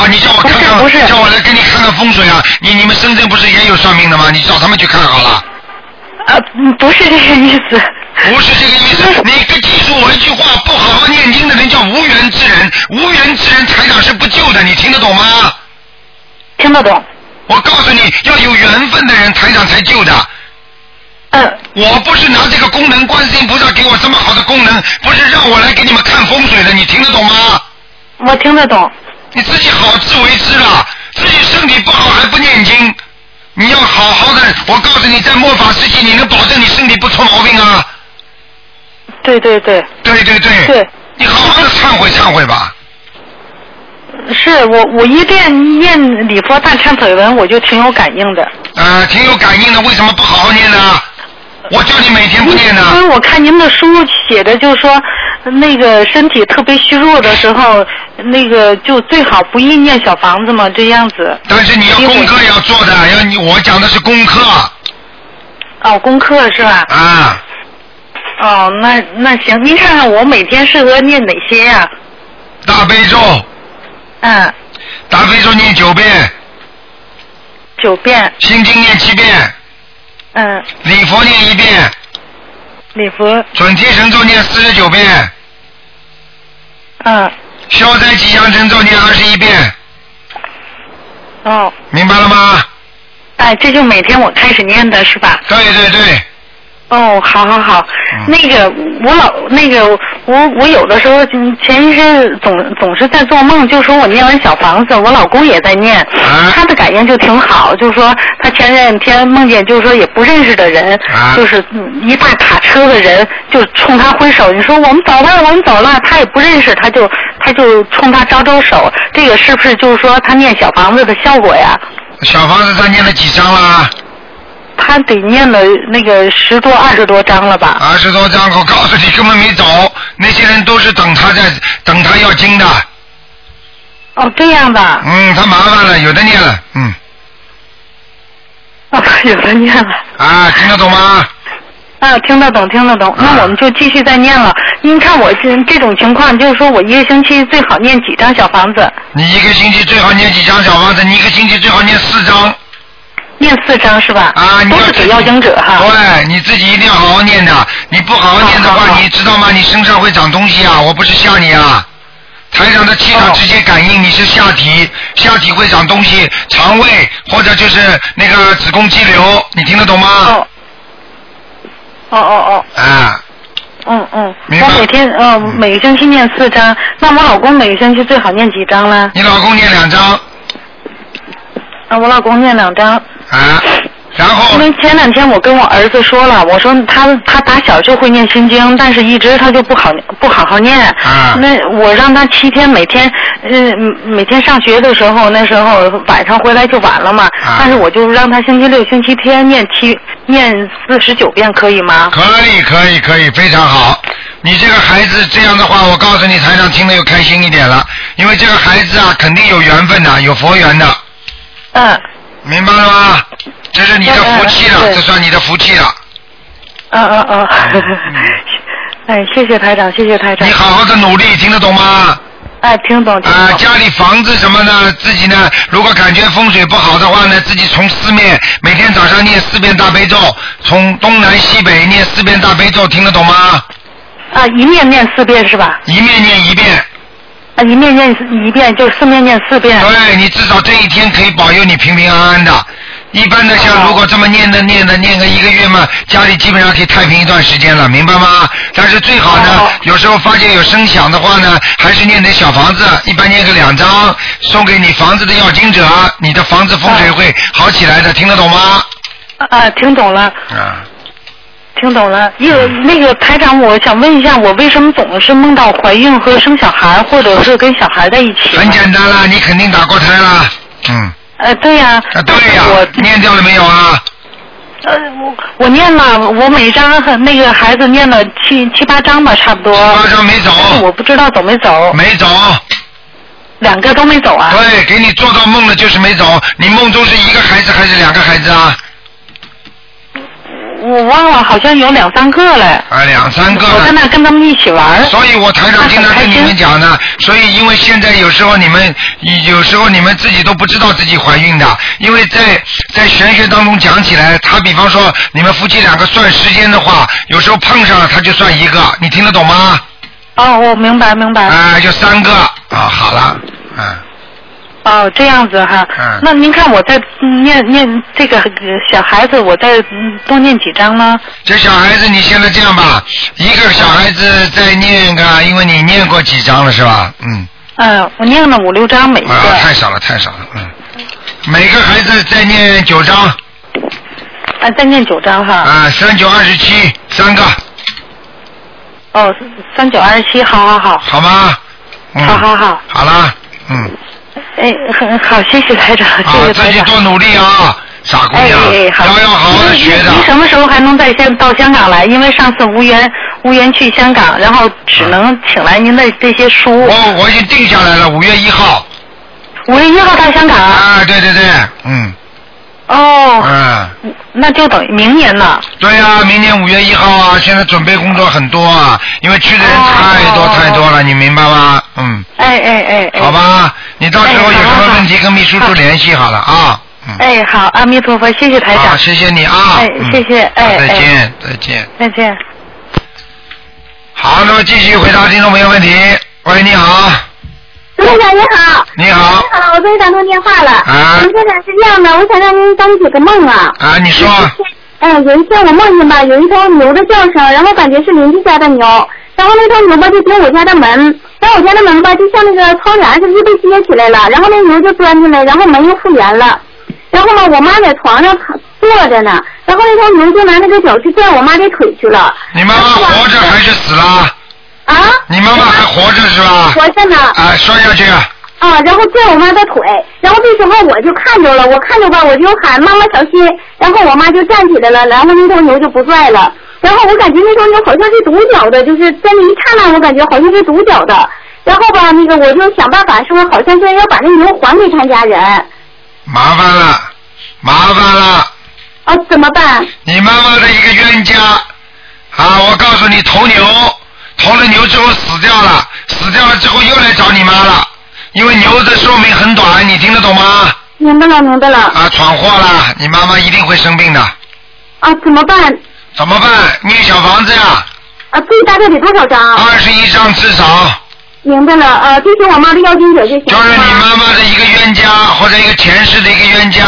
啊，你叫我看看，不是叫我来给你看看风水啊！你你们深圳不是也有算命的吗？你找他们去看好了。啊，不是这个意思。不是这个意思，你可记住我一句话：不好好念经的人叫无缘之人，无缘之人台长是不救的，你听得懂吗？听得懂。我告诉你要有缘分的人，台长才救的。嗯。我不是拿这个功能，观世音菩萨给我这么好的功能，不是让我来给你们看风水的，你听得懂吗？我听得懂。你自己好自为之了，自己身体不好还不念经，你要好好的。我告诉你，在末法时期，你能保证你身体不出毛病啊？对对对。对对对。对。你好好的忏悔忏悔吧。是我我一念念礼佛大忏悔文，我就挺有感应的。呃，挺有感应的，为什么不好好念呢？我叫你每天不念呢。因为我看您的书写的，就是说那个身体特别虚弱的时候，那个就最好不宜念小房子嘛，这样子。但是你要功课要做的，要你我讲的是功课。哦，功课是吧？啊。哦，那那行，您看看我每天适合念哪些呀、大悲咒。嗯。大悲咒念九遍。九遍。心经念七遍。嗯。礼佛念一遍。礼佛。准提神咒念四十九遍。嗯。消灾吉祥神咒念二十一遍，哦。明白了吗？哎，这就每天我开始念的是吧？对对对。哦，好好好，那个我老那个我我有的时候嗯前一阵总总是在做梦，就说我念完小房子，我老公也在念，他的感应就挺好，就说他前两天梦见就是说也不认识的人，就是嗯一大卡车的人就冲他挥手，你说我们走了，我们走了，他也不认识，他就他就冲他招招手，这个是不是就是说他念小房子的效果呀？小房子他念了几张啦？他得念了那个十多二十多章了吧？二十多张，我告诉你根本没走，那些人都是等他在等他要经的。哦，这样的。嗯，他麻烦了，有的念了，嗯。哦，有的念了。啊，听得懂吗？啊，听得懂，听得懂。那我们就继续再念了。您看我这这种情况，就是说我一个星期最好念几张小房子？你一个星期最好念几张小房子？你一个星期最好念四张。念四张是吧？啊，你都是给要经者哈。对，你自己一定要好好念的。你不好好念的话，你知道吗？你身上会长东西啊！我不是吓你啊。台长的气场直接感应你是下体，下体会长东西，肠胃或者就是那个子宫肌瘤，你听得懂吗？哦。哦哦哦。啊。嗯嗯。我每天呃每个星期念四张，那我老公每个星期最好念几张呢？你老公念两张。啊，我老公念两张。啊。然后，因为前两天我跟我儿子说了，我说他他打小就会念心经，但是一直他就不好不好好念。啊。那我让他七天每天，嗯，每天上学的时候，那时候晚上回来就晚了嘛。啊。但是我就让他星期六、星期天念七念四十九遍，可以吗？可以，可以，可以，非常好。你这个孩子这样的话，我告诉你，台上听了又开心一点了，因为这个孩子啊，肯定有缘分的，有佛缘的。嗯。明白了吗？这是你的福气了，这算你的福气了。嗯嗯嗯，哎，谢谢台长，谢谢台长。你好好的努力，听得懂吗？哎，听懂。啊，家里房子什么呢？自己呢？如果感觉风水不好的话呢，自己从四面每天早上念四遍大悲咒，从东南西北念四遍大悲咒，听得懂吗？啊，一面念四遍是吧？一面念一遍。啊，一面念一遍，就四面念四遍。对你至少这一天可以保佑你平平安安的。一般的像如果这么念的念的念个一个月嘛，家里基本上可以太平一段时间了，明白吗？但是最好呢，有时候发现有声响的话呢，还是念点小房子，一般念个两张，送给你房子的要经者，你的房子风水会好起来的，听得懂吗？啊，听懂了。啊。听懂了。有那个台长，我想问一下，我为什么总是梦到怀孕和生小孩，或者是跟小孩在一起？很简单啦，你肯定打过胎啦，嗯。呃，对呀。啊，对呀。我念掉了没有啊？呃，我我念了，我每张和那个孩子念了七七八张吧，差不多。七八张没走。我不知道走没走。没走。两个都没走啊？对，给你做到梦了就是没走。你梦中是一个孩子还是两个孩子啊？我忘了，好像有两三个嘞。啊，两三个。我在那跟他们一起玩。所以我台上经常跟你们讲呢，所以因为现在有时候你们有时候你们自己都不知道自己怀孕的，因为在在玄学当中讲起来，他比方说你们夫妻两个算时间的话，有时候碰上了他就算一个，你听得懂吗？哦，我明白明白。啊，就三个啊，好了，嗯。哦，这样子哈。嗯。那您看我在念念这个小孩子，我再多念几张呢？这小孩子，你现在这样吧，一个小孩子再念个，因为你念过几张了是吧？嗯。嗯，我念了五六张每一个。啊，太少了，太少了，嗯。每个孩子再念九张。啊，再念九张哈。啊，三九二十七，三个。哦，三九二十七，好好好。好吗？嗯好好好。好了，嗯。哎，很好，谢谢台长，谢谢台长。自己多努力啊，傻姑娘，要要好好的学的。您什么时候还能再先到香港来？因为上次无缘无缘去香港，然后只能请来您的这些书。我我已经定下来了，五月一号。五月一号到香港。啊，对对对，嗯。哦。嗯。那就等于明年了。对呀，明年五月一号啊！现在准备工作很多啊，因为去的人太多太多了，你明白吗？嗯。哎哎哎。好吧，你到时候有什么问题跟秘书处联系好了啊。哎，好，阿弥陀佛，谢谢台长。谢谢你啊。哎，谢谢，哎。再见，再见。再见。好，那么继续回答听众朋友问题。喂，你好。卢台长你好。你好。你好，我终于打通电话了。啊。卢台长是这样的，我想让您帮解个梦啊。啊，你说。嗯，有一天我梦见吧，有一头牛的叫声，然后感觉是邻居家的牛，然后那头牛吧就顶我家的门，然后我家的门吧就像那个窗帘似的就被揭起来了，然后那牛就钻进来，然后门又复原了，然后呢，我妈在床上坐着呢，然后那头牛就拿那个脚去拽我妈的腿去了。你妈妈活着还是死了？啊？你妈妈还活着是吧？活着呢。啊，摔下去。啊，然后拽我妈的腿，然后那时候我就看着了，我看着吧，我就喊妈妈小心，然后我妈就站起来了，然后那头牛就不拽了，然后我感觉那头牛好像是独角的，就是在那一刹那，我感觉好像是独角的，然后吧，那个我就想办法说，好像是要把那牛还给他家人。麻烦了，麻烦了。啊，怎么办？你妈妈的一个冤家，啊，我告诉你，头牛，头了牛之后死掉了，死掉了之后又来找你妈了，因为牛的寿命很短，你听得懂吗？明白了，明白了。啊，闯祸了，你妈妈一定会生病的。啊，怎么办？怎么办？念小房子呀。啊，最大概得多少张？二十一张至少。明白了，呃，就是我妈的要经者就行就是你妈妈的一个冤家，或者一个前世的一个冤家。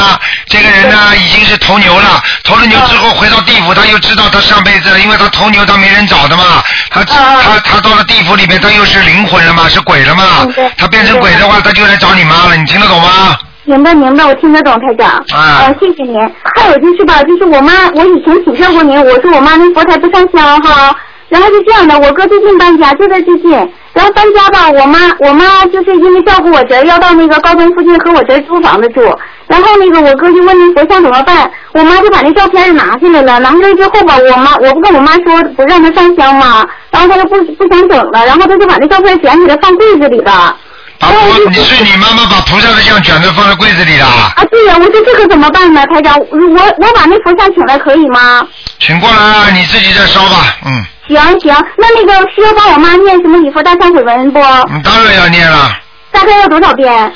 这个人呢，已经是头牛了，头了牛之后回到地府，他又知道他上辈子，因为他头牛，他没人找的嘛。他他他到了地府里面，他又是灵魂了嘛，是鬼了嘛。他变成鬼的话，他就来找你妈了，你听得懂吗？明白明白，我听得懂，台长。啊。呃，谢谢您。还有就是吧，就是我妈，我以前请教过您，我说我妈那佛台不上香哈。然后是这样的，我哥最近搬家，就在最近。然后搬家吧，我妈我妈就是因为照顾我侄儿，要到那个高中附近和我侄儿租房子住。然后那个我哥就问那佛像怎么办，我妈就把那照片拿下来了。拿下来之后吧，我妈我不跟我妈说不让她上香吗，然后她就不不想整了，然后她就把那照片卷起来放柜子里了。把菩你是你妈妈把菩萨的像卷着放在柜子里了。啊，对呀，我说这可怎么办呢，台长？我我把那佛像请来可以吗？请过来，你自己再烧吧，嗯。行行，那那个需要帮我妈念什么礼佛大忏悔文不？你当然要念了。大概要多少遍？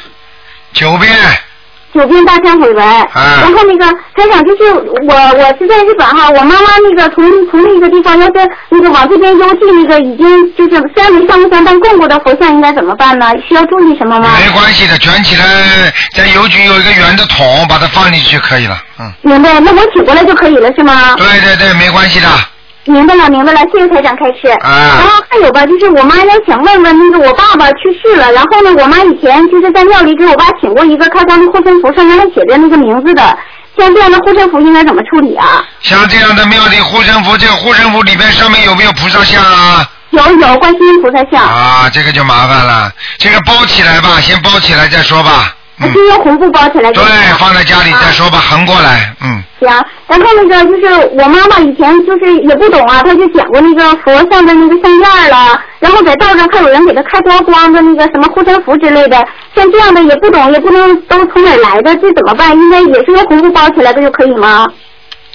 九遍。九遍大忏悔文。啊。然后那个台长就是我，我是在日本哈，我妈妈那个从从那个地方要是那个往这边邮寄那个已经就是虽然没上过香，但供过的佛像应该怎么办呢？需要注意什么吗？没关系的，卷起来，在邮局有一个圆的桶，把它放进去就可以了，嗯。明白，那我取过来就可以了是吗？对对对，没关系的。明白了，明白了，谢谢台长开示。啊。然后还有吧，就是我妈要想问问那个我爸爸去世了，然后呢，我妈以前就是在庙里给我爸请过一个开光的护身符，上面还写着那个名字的。像这样的护身符应该怎么处理啊？像这样的庙里护身符，这个护身符里边上面有没有菩萨像啊？有有观世音菩萨像。啊，这个就麻烦了，这个包起来吧，先包起来再说吧。先用红布包起来。对，放在家里再说吧，横过来，嗯。行，然后那个就是我妈妈以前就是也不懂啊，她就捡过那个佛像的那个项链了，然后在道上还有人给她开光光的那个什么护身符之类的，像这样的也不懂，也不能都从哪来的，这怎么办？应该也是用红布包起来的就可以吗？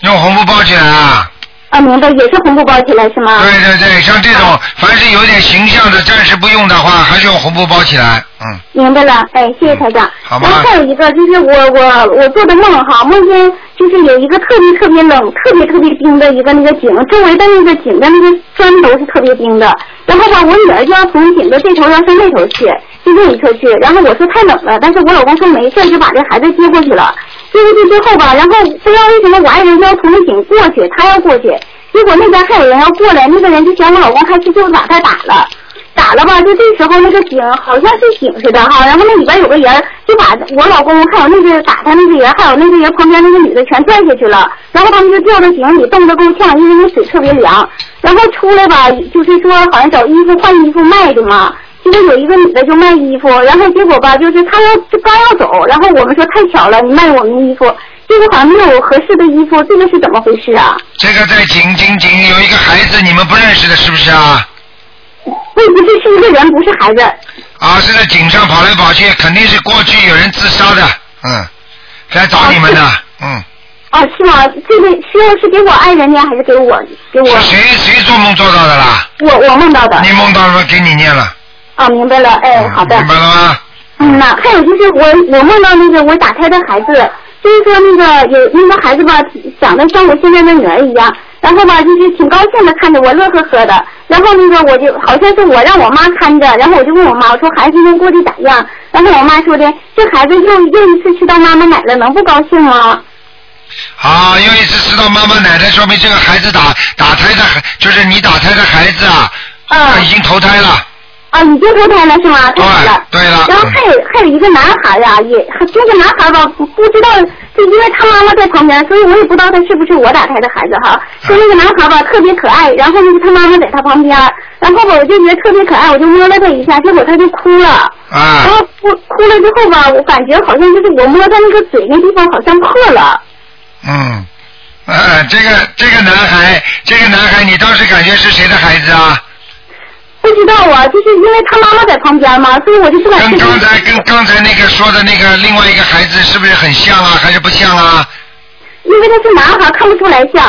用红布包起来啊。啊，明白，也是红布包起来是吗？对对对，像这种凡是有点形象的，暂时不用的话，还是用红布包起来，嗯。明白了，哎，谢谢台长。好然后还有一个就是我我我做的梦哈，梦见就是有一个特别特别冷、特别特别冰的一个那个井，周围的那个井的那个砖都是特别冰的。然后吧，我女儿就要从井的这头要上那头去，就另一侧去。然后我说太冷了，但是我老公说没事，就把这孩子接过去了。接过去之后吧，然后不知道为什么我爱人要从那井过去，他要过去，结果那边还有人要过来，那个人就嫌我老公开始就把他打了。打了吧，就这时候那个井好像是井似的哈，然后那里边有个人就把我老公还有那个打他那个人，还有那个人旁边那个女的全拽下去了，然后他们就掉到井里，冻得够呛，因为那水特别凉。然后出来吧，就是说好像找衣服换衣服卖的嘛，结果有一个女的就卖衣服，然后结果吧，就是她要就刚要走，然后我们说太巧了，你卖我们的衣服，结果好像没有合适的衣服，这个是怎么回事啊？这个在井井井有一个孩子，你们不认识的，是不是啊？不不是是一个人，不是孩子。啊，是在井上跑来跑去，肯定是过去有人自杀的，嗯，来找你们的，嗯。哦，是吗？这个需要是给我爱人念，还是给我给我？是谁谁做梦做到的啦？我我梦到的。你梦到了，给你念了。啊，明白了，哎，好的。明白了吗？嗯呐，还有就是我我梦到那个我打胎的孩子，就是说那个有那个孩子吧，长得像我现在的女儿一样，然后吧就是挺高兴的看着我乐呵呵的，然后那个我就好像是我让我妈看着，然后我就问我妈，我说孩子今天过得咋样？然后我妈说的，这孩子又又一次吃到妈妈奶了，能不高兴吗？好，又一次吃到妈妈奶奶，说明这个孩子打打胎的孩，就是你打胎的孩子啊，啊，已经投胎了。啊，已经投胎了是吗？对了。对了。然后还有还有一个男孩呀、也这个男孩吧，不不知道，就因为他妈妈在旁边，所以我也不知道他是不是我打胎的孩子哈。说那个男孩吧，特别可爱，然后那个他妈妈在他旁边，然后吧我就觉得特别可爱，我就摸了他一下，结果他就哭了。啊。然后哭哭了之后吧，我感觉好像就是我摸他那个嘴那地方好像破了。嗯，呃，这个这个男孩，这个男孩，你当时感觉是谁的孩子啊？不知道啊，就是因为他妈妈在旁边嘛，所以我就不敢。跟刚才跟刚才那个说的那个另外一个孩子是不是很像啊？还是不像啊？因为他是男孩，看不出来像。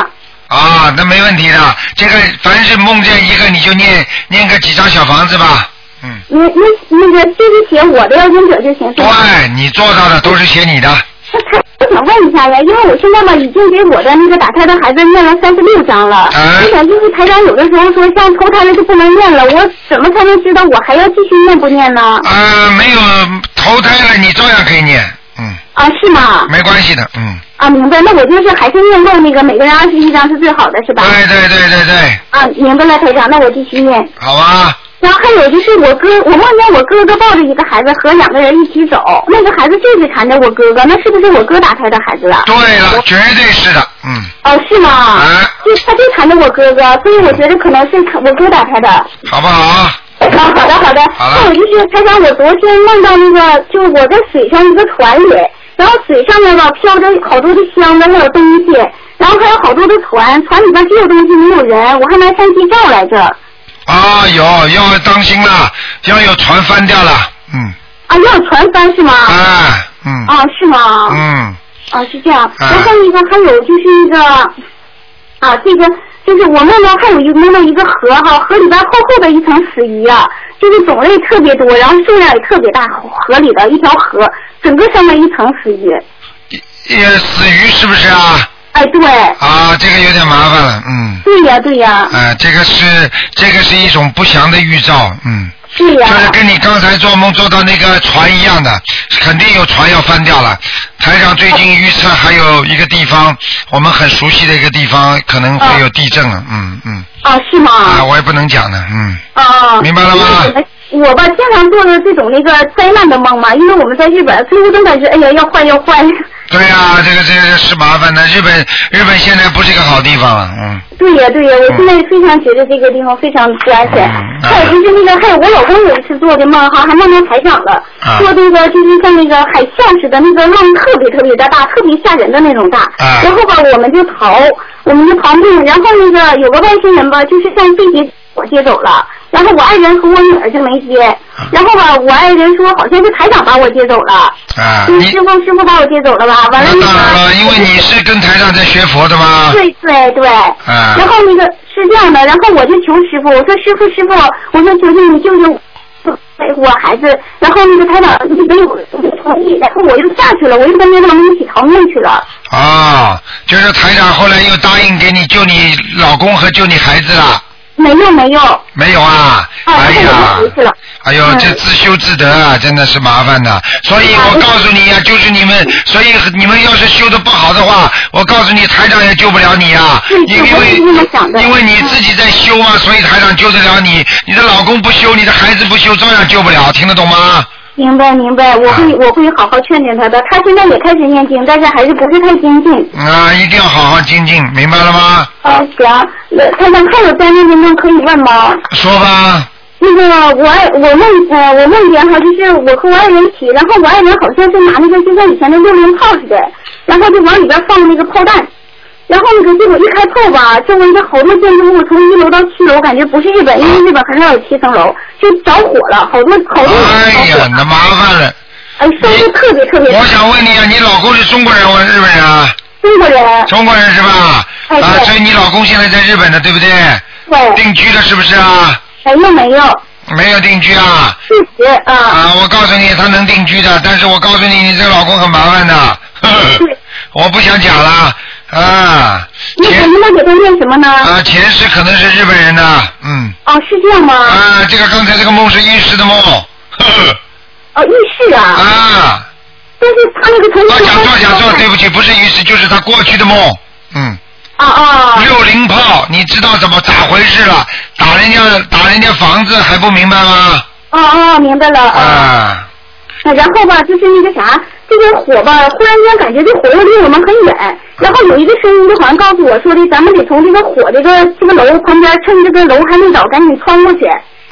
啊，那没问题的。这个凡是梦见一个，你就念念个几张小房子吧。嗯。你你那个就是写我的要经者就行，对，你做到的都是写你的。那 他我想问一下呀，因为我现在嘛已经给我的那个打胎的孩子念了三十六章了。我想就是台长有的时候说像投胎了就不能念了，我怎么才能知道我还要继续念不念呢？呃，没有投胎了，你照样可以念。嗯。啊，是吗？没关系的，嗯。啊，明白。那我就是还是念够那个每个人二十一张是最好的，是吧？对对对对对。啊，明白了，台长，那我继续念。好吧。然后还有就是我哥，我梦见我哥哥抱着一个孩子和两个人一起走，那个孩子就是缠着我哥哥，那是不是我哥打胎的孩子啊？对了，绝对是的，嗯。哦，是吗？啊。就他就缠着我哥哥，所以我觉得可能是我哥打胎的。好不好？啊，好的好的。还有就是，台长，我昨天梦到那个，就是我在水上一个船里，然后水上面吧飘着好多的箱子还有东西，然后还有好多的船，船里边只有东西没有人，我还拿相机照来着。啊，有要当心了，要有船翻掉了，嗯。啊，要有船翻是吗？哎，嗯。啊，是吗？嗯。啊，是这样。然后一个还有就是一个，啊，这个就是我梦到还有一个梦到一个河哈，河里边厚厚的一层死鱼啊，就是种类特别多，然后数量也特别大，河里的一条河，整个上面一层死鱼。也死鱼是不是啊？哎，对。啊，这个有点麻烦了，嗯。对呀，对呀。哎，这个是这个是一种不祥的预兆，嗯。对呀。就是跟你刚才做梦做到那个船一样的，肯定有船要翻掉了。台上最近预测还有一个地方，我们很熟悉的一个地方，可能会有地震了，嗯嗯。啊，是吗？啊，我也不能讲的，嗯。啊。明白了吗？我吧，经常做的这种那个灾难的梦嘛，因为我们在日本，最后都感觉哎呀要坏要坏。对呀、这个这个是麻烦的。日本日本现在不是一个好地方了，嗯。对呀对呀，我现在非常觉得这个地方非常不安全。还有就是那个，还有我老公有一次做的梦哈，还梦到台长了，说那个就是像那个海啸似的，那个浪特别特别的大，特别吓人的那种大。然后吧，我们就逃，我们就逃命，然后那个有个外星人吧，就是像飞碟我接走了，然后我爱人和我女儿就没接，然后吧，我爱人说好像是台长把我接走了。啊，你，师傅师傅把我接走了吧？完了那个。啊，因为你是跟台长在学佛的吗？对对对。啊然后那个是这样的，然后我就求师傅，我说师傅师傅，我说求求你救救我我孩子。然后那个台长就没有同意，然后我又下去了，我又跟那他们一起逃命去了。啊，就是台长后来又答应给你救你老公和救你孩子了。没有没有。没有啊，啊，哎呀。哎呦，这自修自得啊，真的是麻烦的。所以我告诉你呀、就是你们，所以你们要是修的不好的话，我告诉你，台长也救不了你呀、因因为因为你自己在修啊，所以台长救得了你。你的老公不修，你的孩子不修，照样救不了，听得懂吗？明白明白，我会我会好好劝劝他的。他现在也开始念经，但是还是不是太精进。啊，一定要好好精进，明白了吗？啊，行，那他想还有灾难的梦可以问吗？说吧。那个我爱我梦呃我梦见哈，就是我和我爱人一起，然后我爱人好像是拿那个就像以前的六零炮似的，然后就往里边放那个炮弹，然后那个结果一开炮吧，周围的好多建筑物从一楼到七楼，感觉不是日本，因为日本很少有七层楼，就着火了，好多好多哎呀，那麻烦了。哎，烧的特别特别大。我想问你啊，你老公是中国人还是日本人啊？中国人。中国人是吧？哎啊，所以你老公现在在日本的，对不对？对。定居了是不是啊？没有没有。没有定居啊？事实啊。啊，我告诉你，他能定居的，但是我告诉你，你这个老公很麻烦的。我不想讲了啊。那我们那给他念什么呢？啊，前世可能是日本人的，嗯。哦，是这样吗？啊，这个刚才这个梦是预示的梦。呵呵哦，浴室啊。啊。但是他那个同啊，讲错讲错，对不起，不是预示，就是他过去的梦，嗯。啊啊。六零炮，你知道怎么咋回事了？打人家打人家房子还不明白吗？哦哦，明白了。啊。啊。然后吧，就是那个啥，这个火吧，忽然间感觉这火又离我们很远，然后有一个声音就好像告诉我说的，咱们得从这个火这个这个楼旁边，趁这个楼还没倒，赶紧穿过去。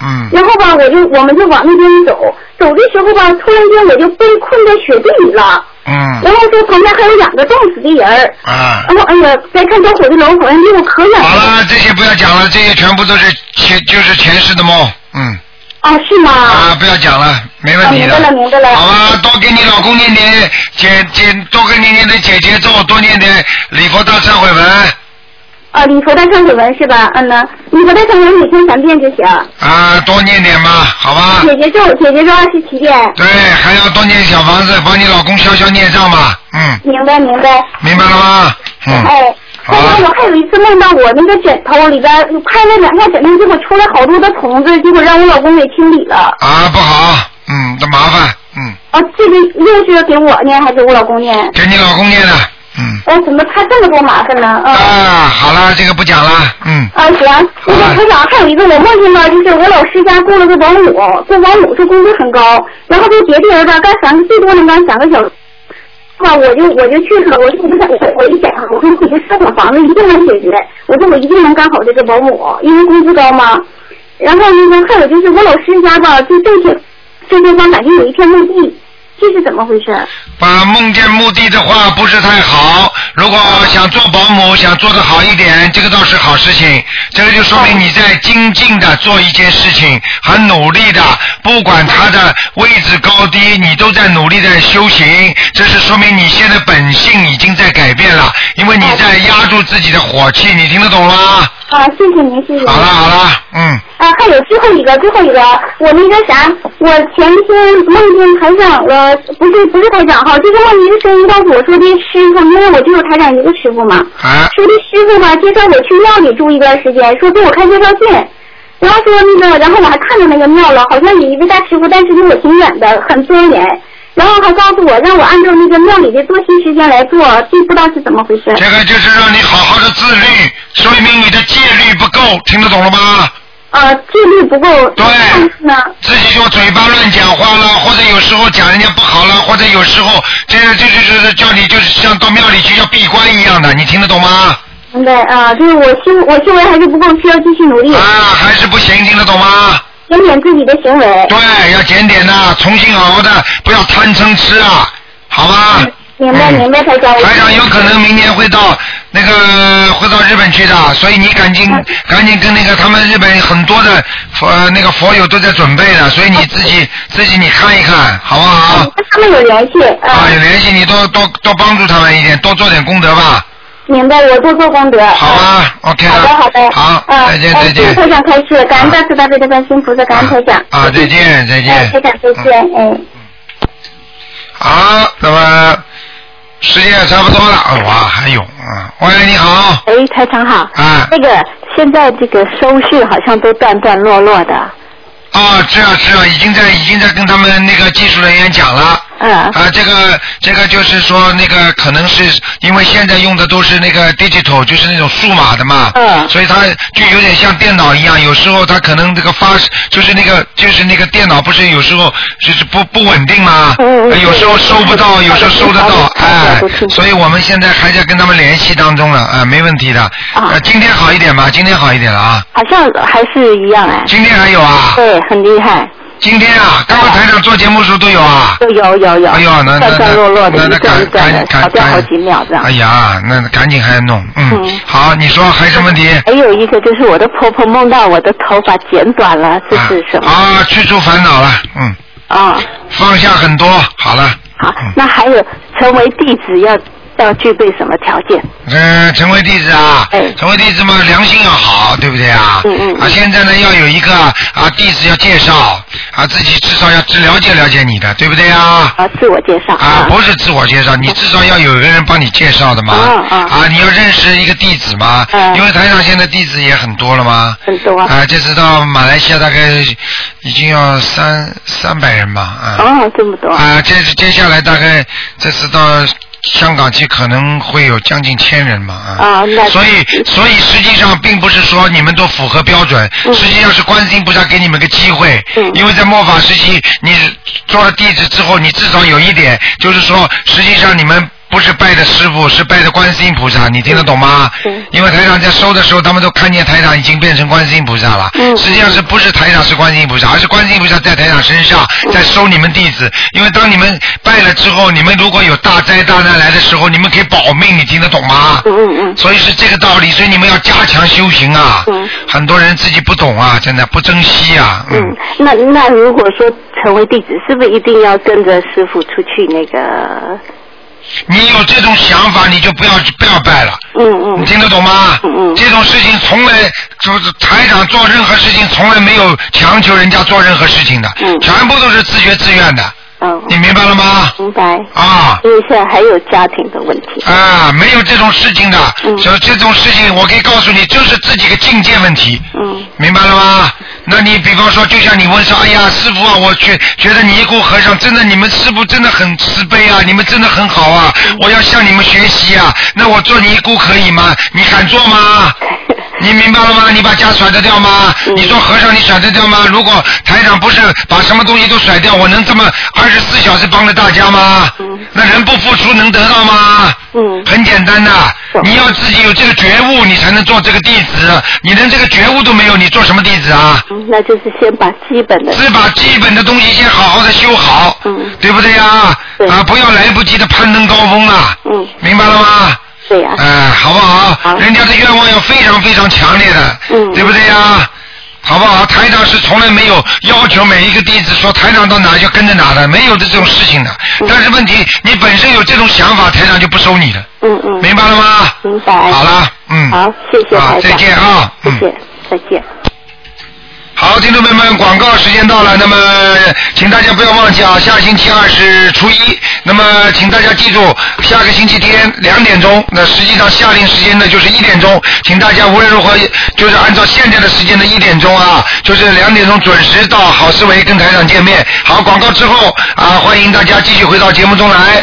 嗯。然后吧，我就我们就往那边走，走的时候吧，突然间我就被困在雪地里了。嗯。然后说旁边还有两个冻死的人儿。啊。然后哎呀，再看着火的楼好像离我可远了。好了，这些不要讲了，这些全部都是前就是前世的梦，嗯。啊，是吗？啊，不要讲了，没问题的。啊明白了明白了好吧，多给你老公念点姐姐，多给你念点姐姐咒，多念点礼佛大忏悔文。啊，礼佛大忏悔文是吧？嗯呢，礼佛的忏悔文每天三遍就行。啊，多念点吧，好吧。姐姐咒，姐姐咒二十七遍。对，还要多念小房子，帮你老公消消孽障嘛。嗯。明白明白。明白了吗？嗯。哎，刚刚我还有一次梦到我那个枕头里边拍了两下枕头，结果出来好多的虫子，结果让我老公给清理了。啊，不好，嗯，这麻烦，嗯。啊，这个又是给我念还是我老公念？给你老公念的。嗯。哎，怎么他这么多麻烦呢？啊。啊，好了，这个不讲了，嗯。啊，行。那个科长，还有一个我梦见了，就是我老师家雇了个保姆，这保姆这工资很高，然后这节点儿吧，干三个最多能干三个小时。我就我就去了，我就我想，我我一想，我说我这烧小房子一定能解决，我说我一定能干好这个保姆，因为工资高嘛。然后那个还有就是我老师家吧，就这些这地方感觉有一片墓地。这是怎么回事？把梦见墓地的话不是太好。如果想做保姆，想做的好一点，这个倒是好事情。这个就说明你在精进的做一件事情，很努力的，不管他的位置高低，你都在努力在修行。这是说明你现在本性已经在改变了，因为你在压住自己的火气。你听得懂吗？啊，谢谢您，谢谢。好了好了，嗯。啊，还有最后一个，最后一个，我那个啥，我前天梦见台长了，不是不是台长哈，就是梦见一个声音告诉我说的师傅，因为我只有台长一个师傅嘛。啊。说的师傅吧，介绍我去庙里住一段时间，说给我开介绍信，然后说那个，然后我还看到那个庙了，好像有一位大师傅，但是离我挺远的，很庄严。然后还告诉我，让我按照那个庙里的作息时间来做，这不知道是怎么回事。这个就是让你好好的自律，说明你的戒律不够，听得懂了吗？啊，戒律不够。对。自己就嘴巴乱讲话了，或者有时候讲人家不好了，或者有时候这这就是叫你就是像到庙里去要闭关一样的，你听得懂吗？明白啊，就是我修我修为还是不够，需要继续努力。啊，还是不行，听得懂吗？检点自己的行为。对，要检点的，重新好好的，不要贪嗔痴啊，好吧？明白明白，台长。台长有可能明年会到那个会到日本去的，所以你赶紧赶紧跟那个他们日本很多的佛那个佛友都在准备的，所以你自己自己你看一看，好不好？跟他们有联系。啊，有联系，你多多多帮助他们一点，多做点功德吧。明白，我多做功德。好啊，OK 好的，好的。好，再见，再见。台长开始，感恩大慈大悲的观世音菩萨，感恩台长。啊，再见，再见。台长再见，嗯。好，那么时间也差不多了，哇，还有啊，喂，你好。哎，台长好。啊。那个，现在这个收视好像都断断落落的。啊，是啊，是啊，已经在已经在跟他们那个技术人员讲了。嗯。啊，这个这个就是说，那个可能是因为现在用的都是那个 digital，就是那种数码的嘛。嗯。所以它就有点像电脑一样，有时候它可能这个发就是那个就是那个电脑不是有时候就是不不稳定嘛。嗯嗯。有时候收不到，有时候收得到，哎。所以我们现在还在跟他们联系当中了，啊，没问题的。啊。今天好一点吧？今天好一点了啊。好像还是一样哎。今天还有啊？对，很厉害。今天啊，刚刚台长做节目时候都有啊。都有有有。哎呦，那那那那那那赶赶赶赶好几秒这样。哎呀，那赶紧还要弄，嗯。好，你说还有什么问题？还有一个就是我的婆婆梦到我的头发剪短了，这是什么？啊，去除烦恼了，嗯。啊。放下很多，好了。好，那还有成为弟子要。要具备什么条件？嗯，成为弟子啊，成为弟子嘛，良心要好，对不对啊？嗯嗯。啊，现在呢，要有一个啊，弟子要介绍啊，自己至少要了解了解你的，对不对啊？啊，自我介绍。啊，不是自我介绍，你至少要有一个人帮你介绍的嘛。啊啊。啊，你要认识一个弟子嘛。嗯。因为台上现在弟子也很多了嘛。很多。啊，这次到马来西亚大概已经要三三百人吧，啊。哦，这么多。啊，接接下来大概这次到。香港去可能会有将近千人嘛啊，所以所以实际上并不是说你们都符合标准，实际上是观世音菩萨给你们个机会，因为在末法时期，你做了弟子之后，你至少有一点，就是说实际上你们。不是拜的师傅，是拜的观世音菩萨，你听得懂吗？因为台长在收的时候，他们都看见台长已经变成观世音菩萨了。实际上是不是台长是观世音菩萨，而是观世音菩萨在台长身上在收你们弟子。因为当你们拜了之后，你们如果有大灾大难来的时候，你们可以保命，你听得懂吗？嗯嗯嗯。所以是这个道理，所以你们要加强修行啊。嗯。很多人自己不懂啊，真的不珍惜啊。嗯。那那如果说成为弟子，是不是一定要跟着师傅出去那个？你有这种想法，你就不要不要拜了。嗯嗯。你听得懂吗？嗯嗯。这种事情从来就是台长做任何事情从来没有强求人家做任何事情的，嗯全部都是自觉自愿的。嗯。你明白了吗？明白。啊。因为现在还有家庭的问题。啊，没有这种事情的，就这种事情，我可以告诉你，就是自己的境界问题。嗯。明白了吗？那你比方说，就像你问说，哎呀，师傅啊，我觉觉得尼姑和尚真的，你们师傅真的很慈悲啊，你们真的很好啊，我要向你们学习啊。那我做尼姑可以吗？你敢做吗？你明白了吗？你把家甩得掉吗？你做和尚你甩得掉吗？如果台长不是把什么东西都甩掉，我能这么二十四小时帮着大家吗？那人不付出能得到吗？嗯，很简单的，你要自己有这个觉悟，你才能做这个弟子。你连这个觉悟都没有，你做什么弟子啊？嗯那就是先把基本的。是把基本的东西先好好的修好，嗯，对不对呀？啊，不要来不及的攀登高峰了，嗯，明白了吗？哎，好不好？人家的愿望要非常非常强烈的，嗯，对不对呀？好不好？台长是从来没有要求每一个弟子说台长到哪就跟着哪的，没有的这种事情的。但是问题，你本身有这种想法，台长就不收你的。嗯嗯。明白了吗？明白。好了，嗯。好，谢谢啊台长。再见啊谢谢，再见。好，听众朋友们，广告时间到了，那么请大家不要忘记啊，下星期二是初一，那么请大家记住，下个星期天两点钟，那实际上下令时间呢就是一点钟，请大家无论如何就是按照现在的时间的一点钟啊，就是两点钟准时到好思维跟台长见面。好，广告之后啊，欢迎大家继续回到节目中来。